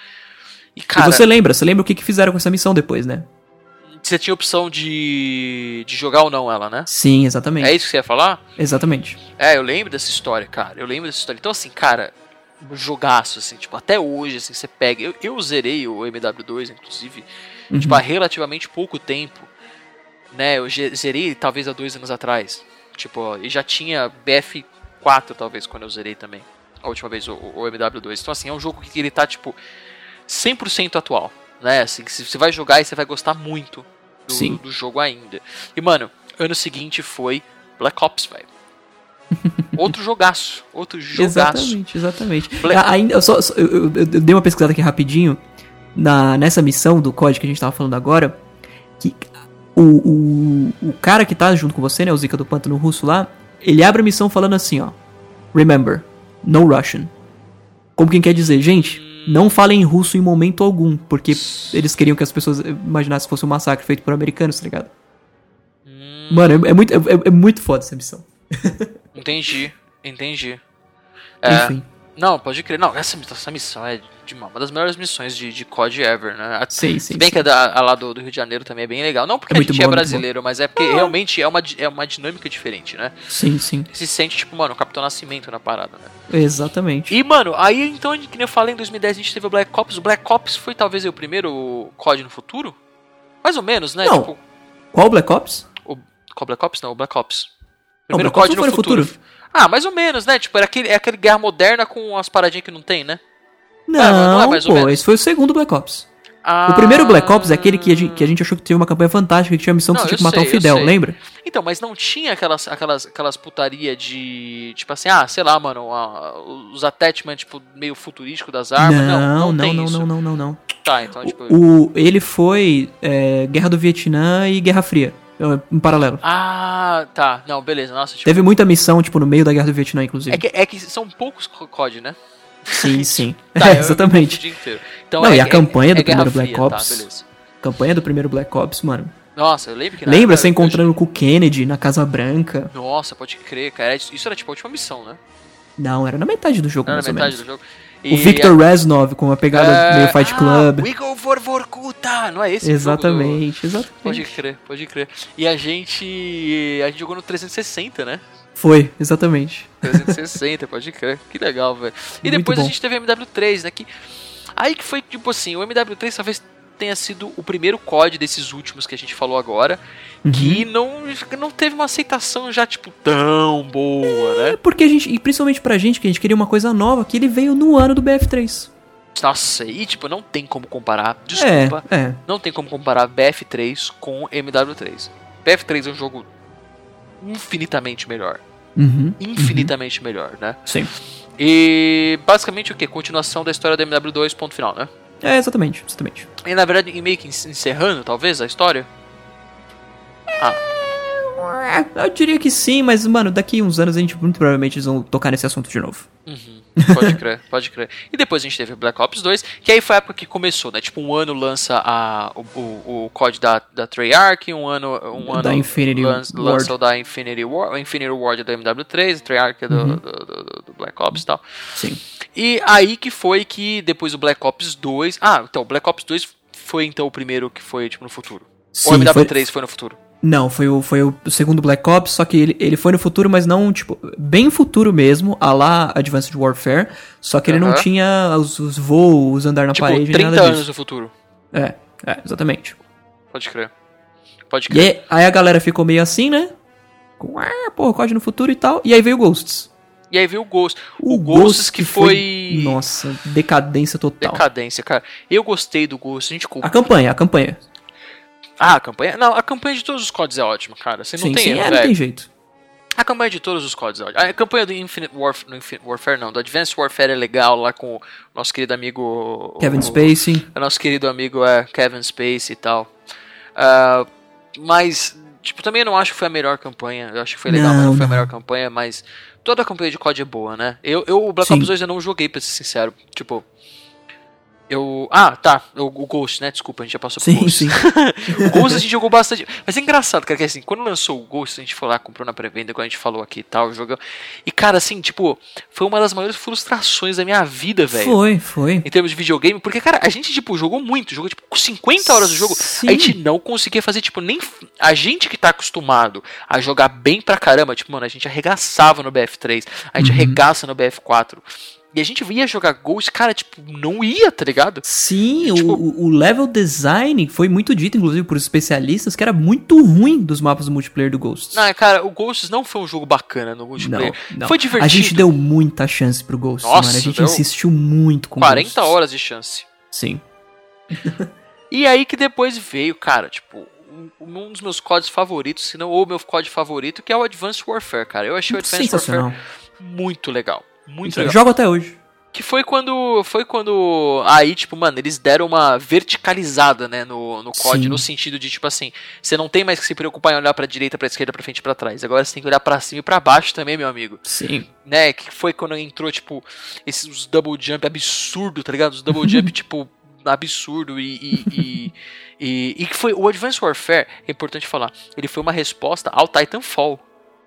E, E cara, você lembra, você lembra o que, que fizeram com essa missão depois, né? Você tinha opção de, de jogar ou não ela, né? Sim, exatamente. É isso que você ia falar? Exatamente. É, eu lembro dessa história, cara. Eu lembro dessa história. Então, assim, cara, um jogaço, assim, tipo, até hoje, assim, você pega. Eu, eu zerei o MW2, inclusive, Uhum. tipo, há relativamente pouco tempo. Né? Eu zerei talvez há dois anos atrás. Tipo, e já tinha BF4, talvez, quando eu zerei também. A última vez, o, o MW2. Então, assim, é um jogo que ele tá, tipo, 100% atual. Né? Assim, você vai jogar e você vai gostar muito do, Sim. do jogo ainda. E, mano, ano seguinte foi Black Ops, velho. (laughs) Outro jogaço. Outro jogaço. Exatamente, exatamente. Ble- Ah, Ainda, eu, só, só- eu, eu- eu dei uma pesquisada aqui rapidinho na, nessa missão do código que a gente tava falando agora. Que o, o, o cara que tá junto com você, né? O Zika do Pântano Russo lá, ele abre a missão falando assim, ó. Remember, no Russian. Como quem quer dizer, gente, não falem em russo em momento algum, porque eles queriam que as pessoas imaginassem que fosse um massacre feito por americanos, tá ligado? Hum, Mano, é, é muito, é, é muito foda essa missão. entendi, entendi. (laughs) É, Enfim. Não, pode crer. Não, essa, essa missão é uma, das melhores missões de, de COD ever, né? A- Sim, Se sim. bem sim. que a, da, a lá do, do Rio de Janeiro também é bem legal. Não porque É a muito gente bom, é brasileiro, mas é porque realmente é uma, é uma dinâmica diferente, né? Sim, sim. Se sente, tipo, mano, o Capitão Nascimento na parada, né? Exatamente. E, mano, aí então, que nem eu falei, em 2010 a gente teve o Black Ops. O Black Ops foi talvez o primeiro COD no futuro? Mais ou menos, né? Não. Tipo, Qual Black Ops? o qual Black Ops? Não, o Black Ops. Não, Primeiro Black Ops COD não no futuro. futuro. Ah, mais ou menos, né? Tipo, era aquele, é aquele guerra moderna com as paradinhas que não tem, né? Não, não é mais pô, menos. esse foi o segundo Black Ops. Ah, O primeiro Black Ops é aquele que a, gente, que a gente achou que teve uma campanha fantástica, que tinha a missão que você tinha que matar sei, o Fidel, lembra? Então, mas não tinha aquelas, aquelas, aquelas putaria de. Tipo assim, ah, sei lá, mano, a- os attachments, tipo, meio futurístico das armas. Não, não, não, não, não, não, não, não. Tá, então, tipo. O, ele foi é, Guerra do Vietnã e Guerra Fria, é, em paralelo. Ah, tá. Não, beleza. Nossa, tipo. Teve muita missão, tipo, no meio da Guerra do Vietnã, inclusive. É que, é que são poucos co- COD, né? Sim, (laughs) sim. Tá, É, (laughs) exatamente. confundi inteiro. Então, Não, é, e a é- campanha é do Guerra primeiro Black Fria, Ops? Tá. Campanha do primeiro Black Ops, mano. Nossa, eu lembro que na Lembra você eu- encontrando com o Kennedy na Casa Branca? Nossa, pode crer, cara. Isso era tipo a última missão, né? Não, era na metade do jogo, Era na mais ou metade do jogo. O Victor Reznov com uma pegada É, meio Fight ah, Club. We go for Vorkuta! Não é esse o jogo do- exatamente, Pode exatamente. crer, pode crer. E a gente. A gente jogou no 360, né? Foi, exatamente. 360, pode crer. Que legal, velho. E Muito depois a bom. gente teve o MW3, né? Que... Aí que foi, tipo assim, o MW3 talvez tenha sido o primeiro COD desses últimos que a gente falou agora, Uhum. que não, não teve uma aceitação já, tipo, tão boa, né? É porque a gente, e principalmente pra gente, que a gente queria uma coisa nova, que ele veio no ano do BF3. Nossa, e tipo, não tem como comparar, desculpa, É, é. não tem como comparar BF3 com MW3. BF3 é um jogo infinitamente melhor. Uhum. Infinitamente melhor, né? Sim. E basicamente o que? Continuação da história do MW2, ponto final, né? É, exatamente, exatamente. E na verdade, e meio que encerrando, talvez, a história. Ah, Eu diria que sim, mas, mano, daqui uns anos a gente muito provavelmente eles vão tocar nesse assunto de novo. uhum, pode crer, pode crer. E depois a gente teve Black Ops 2, que aí foi a época que começou, né? Tipo, um ano lança a, o, o, o COD da, da Treyarch, um ano, um ano Da Infinity lança, lança o da Infinity Ward, o Infinity Ward do MW3, o Treyarch é do, Uhum. do, do- do Black Ops e tal. Sim. E aí que foi que depois o Black Ops 2. Ah, então, o Black Ops 2 foi então o primeiro que foi, tipo, no futuro. Sim, Ou o foi- MW3 foi no futuro. Não, foi o, foi o segundo Black Ops, só que ele, ele foi no futuro, mas não, tipo, bem futuro mesmo, a lá Advanced Warfare, só que ele não tinha os, os voos, andar na Tipo, parede, nem 30 nada anos disso. no futuro. É, é, exatamente. Pode crer. Pode E crer. aí, aí a galera ficou meio assim, né? Com, ah, porra, COD no futuro e tal, e aí veio o Ghosts. E aí veio o Ghost. O, Ghosts que foi. Nossa, decadência total. Decadência, cara. Eu gostei do Ghost. A gente. A campanha, a campanha. Ah, a campanha. Não, a campanha de todos os CODs é ótima, cara. Você não sim, tem sim, erro, é, não velho. tem jeito. A campanha de todos os CODs é ótima. A campanha do Infinite Warfare. No Infinite Warfare, não. Do Advanced Warfare é legal lá com o nosso querido amigo. Kevin o- Spacey. O nosso querido amigo é Kevin Spacey e tal. Ah, mas, tipo, também não acho que foi a melhor campanha. Eu acho que foi legal, mas Não, não foi a não. melhor campanha, mas toda a campanha de COD é boa, né? Eu, eu o Black Sim. Ops 2 eu não joguei, pra ser sincero. Tipo. Eu. Ah, tá. O, o Ghost, né? Desculpa, a gente já passou Sim, Ghost. sim. (laughs) o Ghost a gente jogou bastante. Mas é engraçado, cara, que assim, quando lançou o Ghost, a gente foi lá, comprou na pré-venda, quando a gente falou aqui e tal, jogou. E, cara, assim, tipo, foi uma das maiores frustrações da minha vida, velho Foi, foi. em termos de videogame, porque, cara, a gente, tipo, jogou muito, jogou, tipo, 50 horas do jogo, Sim. a gente não conseguia fazer, tipo, nem... A gente que tá acostumado a jogar bem pra caramba, tipo, mano, a gente arregaçava no BF3, a gente Uhum. arregaça no BF4, e a gente ia jogar Ghost, cara, tipo, não ia, tá ligado? Sim, Tipo- o, o level design foi muito dito, inclusive, por especialistas, que era muito ruim dos mapas do multiplayer do Ghosts. Não, cara, o Ghosts não foi um jogo bacana no multiplayer. não. Foi divertido. A gente deu muita chance pro Ghosts, Nossa, mano. A gente insistiu muito com 40 Ghosts. horas de chance. Sim. E aí que depois veio, cara, tipo, um, dos meus códigos favoritos, se não o meu código favorito, que é o Advanced Warfare, cara. Eu achei o Advanced. Warfare muito legal. Muito legal. Jogo até hoje. Que foi quando. Foi quando. Aí, tipo, mano, eles deram uma verticalizada, né, no, no COD, Sim. no sentido de, tipo assim, você não tem mais que se preocupar em olhar pra direita, pra esquerda, pra frente e pra trás. Agora você tem que olhar pra cima e pra baixo também, meu amigo. Sim. Né? Que foi quando entrou, tipo, esses double jump absurdo, tá ligado? Os double jump, (laughs) tipo, absurdo e. E, e, e, e que foi. O Advanced Warfare, é importante falar, ele foi uma resposta ao Titanfall.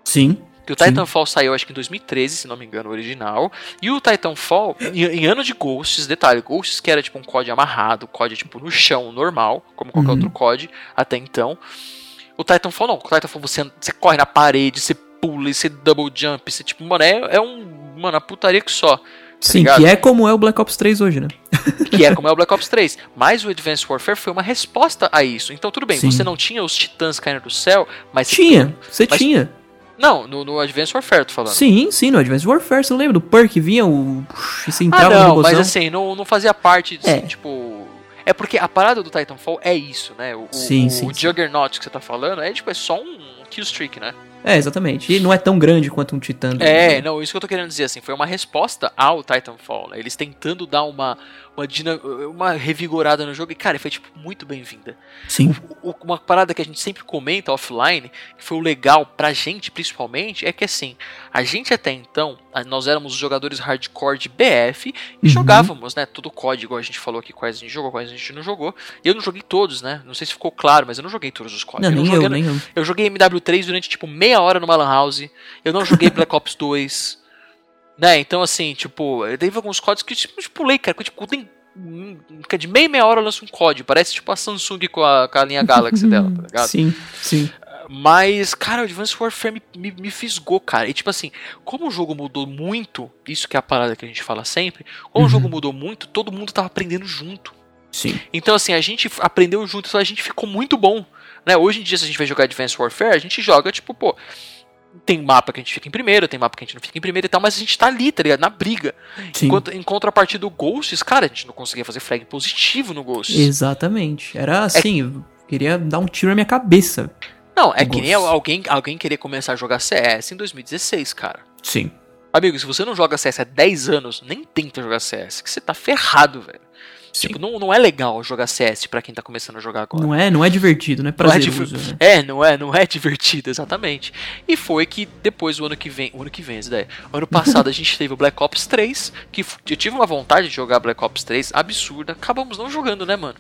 Sim. Que o Titanfall saiu, acho que em 2013, se não me engano, o original. E o Titanfall, em, em ano de Ghosts, detalhe, Ghosts que era tipo um COD amarrado, COD tipo no chão, normal, como qualquer Uhum. outro COD até então. O Titanfall não, o Titanfall você, você corre na parede, você pula, você double jump, você tipo, mano, é, é um, mano, a putaria que só. Sim, ligado? que é como é o Black Ops 3 hoje, né? (laughs) que é como é o Black Ops 3. Mas o Advanced Warfare foi uma resposta a isso. Então tudo bem, Sim. você não tinha os titãs caindo do céu, mas você Tinha, você Mas- tinha. Não, no, no Advanced Warfare, tô falando. Sim, sim, no Advanced Warfare, você não lembra do perk? Vinha o. Você ah, entrava no não, robôzão. mas assim, não, não fazia parte, assim, É. tipo... É porque a parada do Titanfall é isso, né? O, o- Sim, o, sim, sim. Juggernaut que você tá falando é, tipo, é só um killstreak, né? É, exatamente. E não é tão grande quanto um Titã. É, não, isso que eu tô querendo dizer, assim, foi uma resposta ao Titanfall, né? Eles tentando dar uma, uma, uma revigorada no jogo e, cara, foi, tipo, muito bem-vinda. Sim. O- uma parada que a gente sempre comenta offline, que foi o legal pra gente principalmente, é que assim, a gente até então, nós éramos os jogadores hardcore de BF e Uhum. jogávamos, né, todo o código, a gente falou aqui quais a gente jogou, quais a gente não jogou. Eu não joguei todos, né? Não sei se ficou claro, mas eu não joguei todos os Não, códigos. nem joguei, eu, nem eu. eu joguei MW3 durante tipo meia hora numa Lan House. Eu não joguei Black Ops 2. Né? Então, assim, tipo, eu teve alguns códigos que tipo, eu pulei, cara. que, Tipo, tem. De meia meia hora lança um código. Parece tipo a Samsung com a, com a linha Galaxy dela, tá ligado? Sim, sim. Mas, cara, o Advanced Warfare me, me, me fisgou, cara. E tipo assim, como o jogo mudou muito, isso que é a parada que a gente fala sempre, como Uhum. o jogo mudou muito, todo mundo tava aprendendo junto. Sim. Então, assim, a gente aprendeu junto, então a gente ficou muito bom. Né? Hoje em dia, se a gente vai jogar Advanced Warfare, a gente joga, tipo, pô. Tem mapa que a gente fica em primeiro, tem mapa que a gente não fica em primeiro e tal, mas a gente tá ali, tá ligado? Na briga. Sim. Enquanto, em contrapartida do Ghosts, cara, a gente não conseguia fazer flag positivo no Ghosts. Exatamente. Era assim, eu queria dar um tiro na minha cabeça. Não, é que nem alguém, alguém querer começar a jogar CS em 2016, cara. Sim. Amigo, se você não joga CS há 10 anos, nem tenta jogar CS, que você tá ferrado, velho. Sim. Tipo, não, não é legal jogar CS pra quem tá começando a jogar agora. Não é, não é divertido, não é Não é, prazeroso. diver- né? é, não é, não é (laughs) divertido, exatamente. E foi que depois do ano que vem, o ano que vem, essa ideia. Ano passado a gente teve o Black Ops 3, que eu tive uma vontade de jogar Black Ops 3 absurda, acabamos não jogando, né, mano?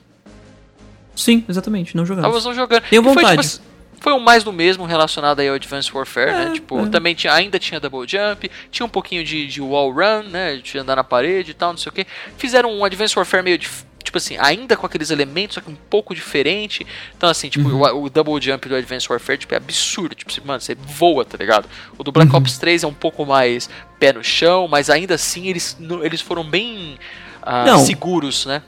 Sim, exatamente, não jogamos. Acabamos não jogando. Tenho E foi, vontade. tipo, foi um mais do mesmo relacionado aí ao Advanced Warfare, É, né? Tipo, é. também tinha, ainda tinha double jump, tinha um pouquinho de, de wall run, né? De andar na parede e tal, não sei o que. Fizeram um Advanced Warfare meio de. Tipo assim, ainda com aqueles elementos, só que um pouco diferente. Então, assim, tipo, Uhum. o, o double jump do Advanced Warfare tipo, é absurdo. Tipo, mano, você voa, tá ligado? O do Black Uhum. Ops 3 é um pouco mais pé no chão, mas ainda assim eles, eles foram bem ah, seguros, né?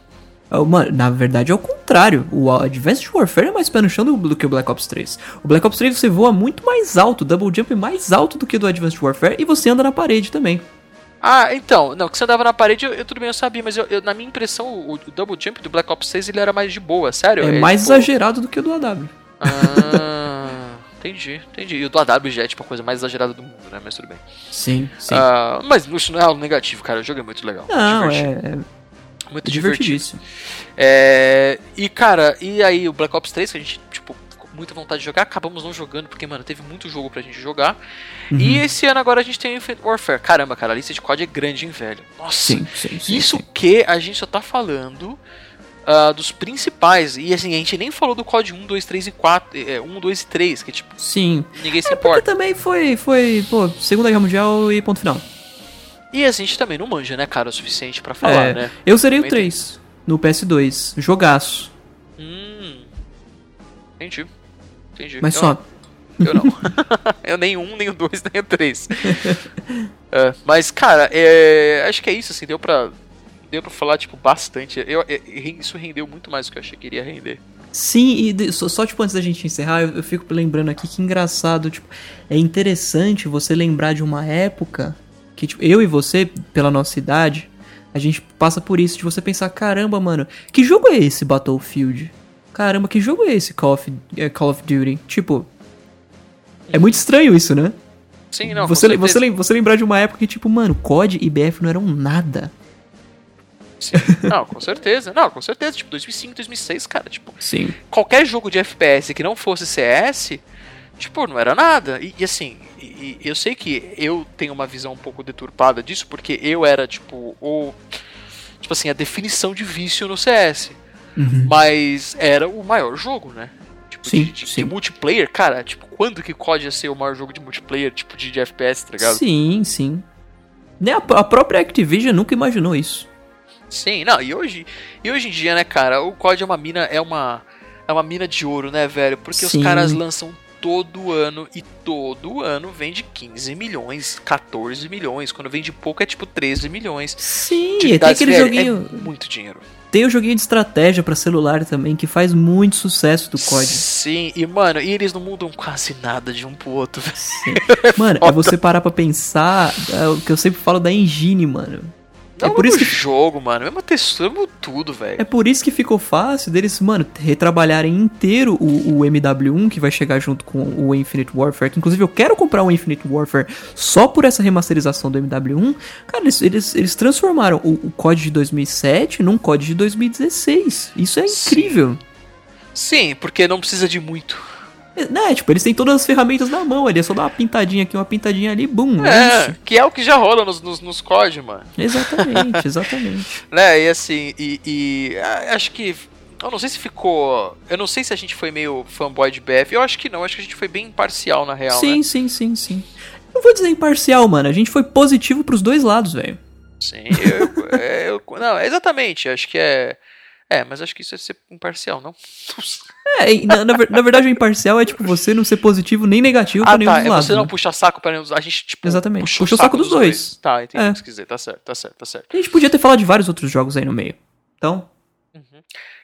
É, Mano, na verdade é o contrário. O Advanced Warfare é mais pé no chão do, que o Black Ops 3. O Black Ops 3 você voa muito mais alto, o double jump é mais alto do que o do Advanced Warfare e você anda na parede também. Ah, então, não, que você andava na parede, eu, eu- tudo bem, eu sabia, mas eu, eu- na minha impressão, o, o double jump do Black Ops 6 ele era mais de boa, sério? É, mais tipo- exagerado do que o do AW. Ah, (laughs) entendi, entendi. E o do AW já é tipo a coisa mais exagerada do mundo, né? Mas tudo bem. Sim, sim. Ah, mas isso não é algo negativo, cara. O jogo é muito legal. não, é, é muito divertido. divertidíssimo. É, e cara, e aí o Black Ops 3, que a gente, tipo, com muita vontade de jogar, acabamos não jogando, porque, mano, teve muito jogo pra gente jogar. Uhum. E esse ano agora a gente tem o Infinite Warfare. Caramba, cara, a lista de COD é grande, hein, velho. Nossa, Sim, sim, sim. Isso que a gente só tá falando ah, dos principais. E assim, a gente nem falou do COD 1, 2, 3 e 4. É, 1, 2 e 3, que tipo, Sim. ninguém se É porque importa. também foi, foi, pô, Segunda Guerra Mundial e ponto final. E a gente também não manja, né, cara, o suficiente pra falar, É, né? Eu zerei o Também 3 no PS2. Jogaço. Hum. Entendi. Entendi. Mas Eu- só. Eu não. (laughs) eu nem um, nem o dois, nem o três. (laughs) É, mas, cara, é, acho que é isso, assim, deu pra. Deu pra falar, tipo, bastante. Eu, é, isso rendeu muito mais do que eu achei que iria render. Sim, e de- só, só, tipo antes da gente encerrar, eu, eu fico lembrando aqui que engraçado, tipo, é interessante você lembrar de uma época que, tipo, eu e você, pela nossa idade, a gente passa por isso, de você pensar, caramba, mano, que jogo é esse Battlefield? Caramba, que jogo é esse Call of, eh, Call of Duty? Tipo, é muito estranho isso, né? Sim, não. você, você, você lembrar de uma época que, tipo, mano, COD e BF não eram nada. Sim. Não, com certeza. Não, com certeza. Tipo, 2005, 2006, cara. Tipo, Sim. qualquer jogo de FPS que não fosse CS, tipo, não era nada. E, e assim, e- eu sei que eu tenho uma visão um pouco deturpada disso, porque eu era, tipo, o. Tipo assim, a definição de vício no CS. Uhum. Mas era o maior jogo, né? Tipo, Sim, de, de- sim. de multiplayer, cara, tipo, quando que COD ia ser o maior jogo de multiplayer, tipo, de, de FPS, tá ligado? Sim, sim. Nem a, a própria Activision nunca imaginou isso. Sim, não, e hoje, e hoje em dia, né, cara, o COD é uma mina, é uma, é uma mina de ouro, né, velho? Porque Sim. os caras lançam todo ano e todo ano vende 15 milhões, 14 milhões. Quando vende pouco é tipo 13 milhões. Sim, tem aquele velho, joguinho. É muito dinheiro. Tem o joguinho de estratégia pra celular também, que faz muito sucesso do COD. Sim, e mano, e eles não mudam quase nada de um pro outro. Sim. (laughs) Mano, é você parar pra pensar é o que eu sempre falo da engine, mano. Não É por é isso que- jogo, mano. Mesma textura, mesmo tudo, velho. É por isso que ficou fácil deles, mano, retrabalharem inteiro o, o MW1, que vai chegar junto com o Infinite Warfare. Que inclusive eu quero comprar o Infinite Warfare só por essa remasterização do MW1. Cara, eles, eles, eles transformaram o, o COD de 2007 num COD de 2016. Isso é Sim. incrível. Sim, porque não precisa de muito. É, Né, tipo, eles têm todas as ferramentas na mão ali, é só dar uma pintadinha aqui, uma pintadinha ali, bum, é É, isso. que é o que já rola nos, nos, nos COD, mano. Exatamente, (laughs) exatamente. Né, e assim, e, e, acho que. Eu não sei se ficou. Eu não sei se a gente foi meio fanboy de BF. Eu acho que não, acho que a gente foi bem imparcial na real, sim, né? sim, sim, sim. Não vou dizer imparcial, mano. A gente foi positivo pros dois lados, velho. Sim, eu, (laughs) é, eu- Não, exatamente, acho que é. É, mas acho que isso é ser imparcial, não? É, na, na na verdade o imparcial é tipo você não ser positivo nem negativo pra Ah, nenhum tá. dos É lados. você não né? puxa saco pra nenhum dos. A gente, tipo. Exatamente. Puxou Puxa o saco dos dois. Tá, entendi É. o que você quis dizer. Tá certo, tá certo, tá certo. A gente podia ter falado de vários outros jogos aí no meio. Então,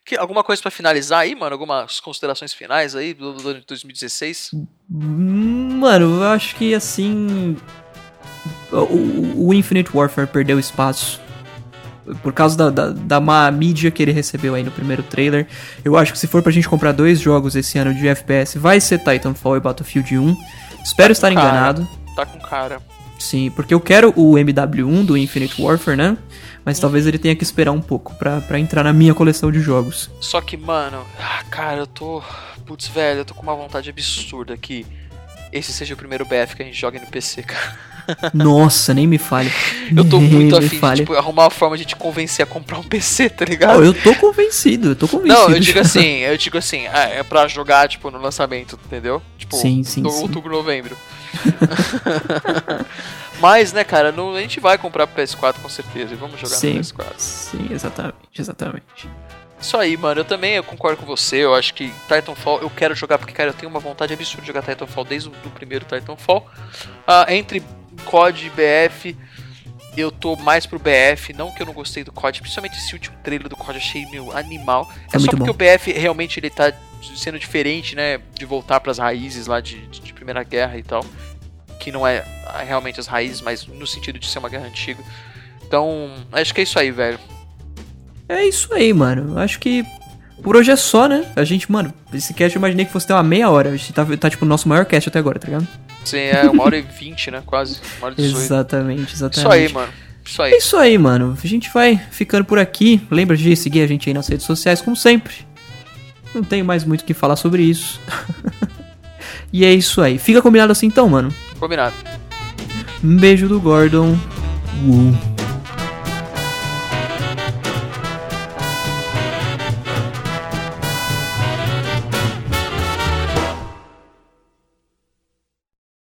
Que, alguma coisa pra finalizar aí, mano? Algumas considerações finais aí do, do ano de 2016? hum, mano, eu acho que assim. O, o Infinite Warfare perdeu espaço. Por causa da, da, da má mídia que ele recebeu aí no primeiro trailer. Eu acho que se for pra gente comprar dois jogos esse ano de FPS, vai ser Titanfall e Battlefield 1. Espero estar Cara. enganado. Tá com cara. Sim, porque eu quero o MW1 do Infinite Warfare, né? Mas talvez ele tenha que esperar um pouco pra, pra entrar na minha coleção de jogos. Só que, mano, ah, cara, eu tô. Putz, velho, eu tô com uma vontade absurda que esse seja o primeiro BF que a gente joga no PC, cara. Nossa, nem me fale. Eu tô muito afim de tipo, arrumar uma forma de te convencer a comprar um (laughs) PC, tá Não, ligado? eu tô convencido, eu tô convencido. Não, eu digo assim, eu digo assim, ah, é pra jogar, tipo, no lançamento, entendeu? Tipo, Sim, sim, no sim. outubro, novembro. (laughs) Mas, né, cara, não- a gente vai comprar PS4 com certeza e vamos jogar Sim. no PS4. Sim, exatamente, exatamente. Isso aí, mano, eu também eu concordo com você, eu acho que Titanfall eu quero jogar, porque, cara, eu tenho uma vontade absurda de jogar Titanfall desde o primeiro Titanfall. Ah, entre COD BF, eu tô mais pro BF, não que eu não gostei do COD, principalmente esse último trailer do COD, achei, meu, animal. É, É só porque bom. o BF realmente ele tá sendo diferente, né, de voltar pras raízes lá de, de, de Primeira Guerra e tal, que não é realmente as raízes, mas no sentido de ser uma guerra antiga. Então, acho que é isso aí, velho. É isso aí, mano. Acho que por hoje é só, né? A gente, mano, esse cast eu imaginei que fosse ter uma meia hora. A gente tá, tá tipo o nosso maior cast até agora, tá ligado? Sim, é uma hora e vinte, né? Quase. Uma hora e. Exatamente, exatamente. Isso aí, mano. Isso É aí. isso aí, mano. A gente vai ficando por aqui. Lembra de seguir a gente aí nas redes sociais, como sempre. Não tenho mais muito o que falar sobre isso. (laughs) e é isso aí. Fica combinado assim então, mano. Combinado. Um beijo do Gordon. Uh.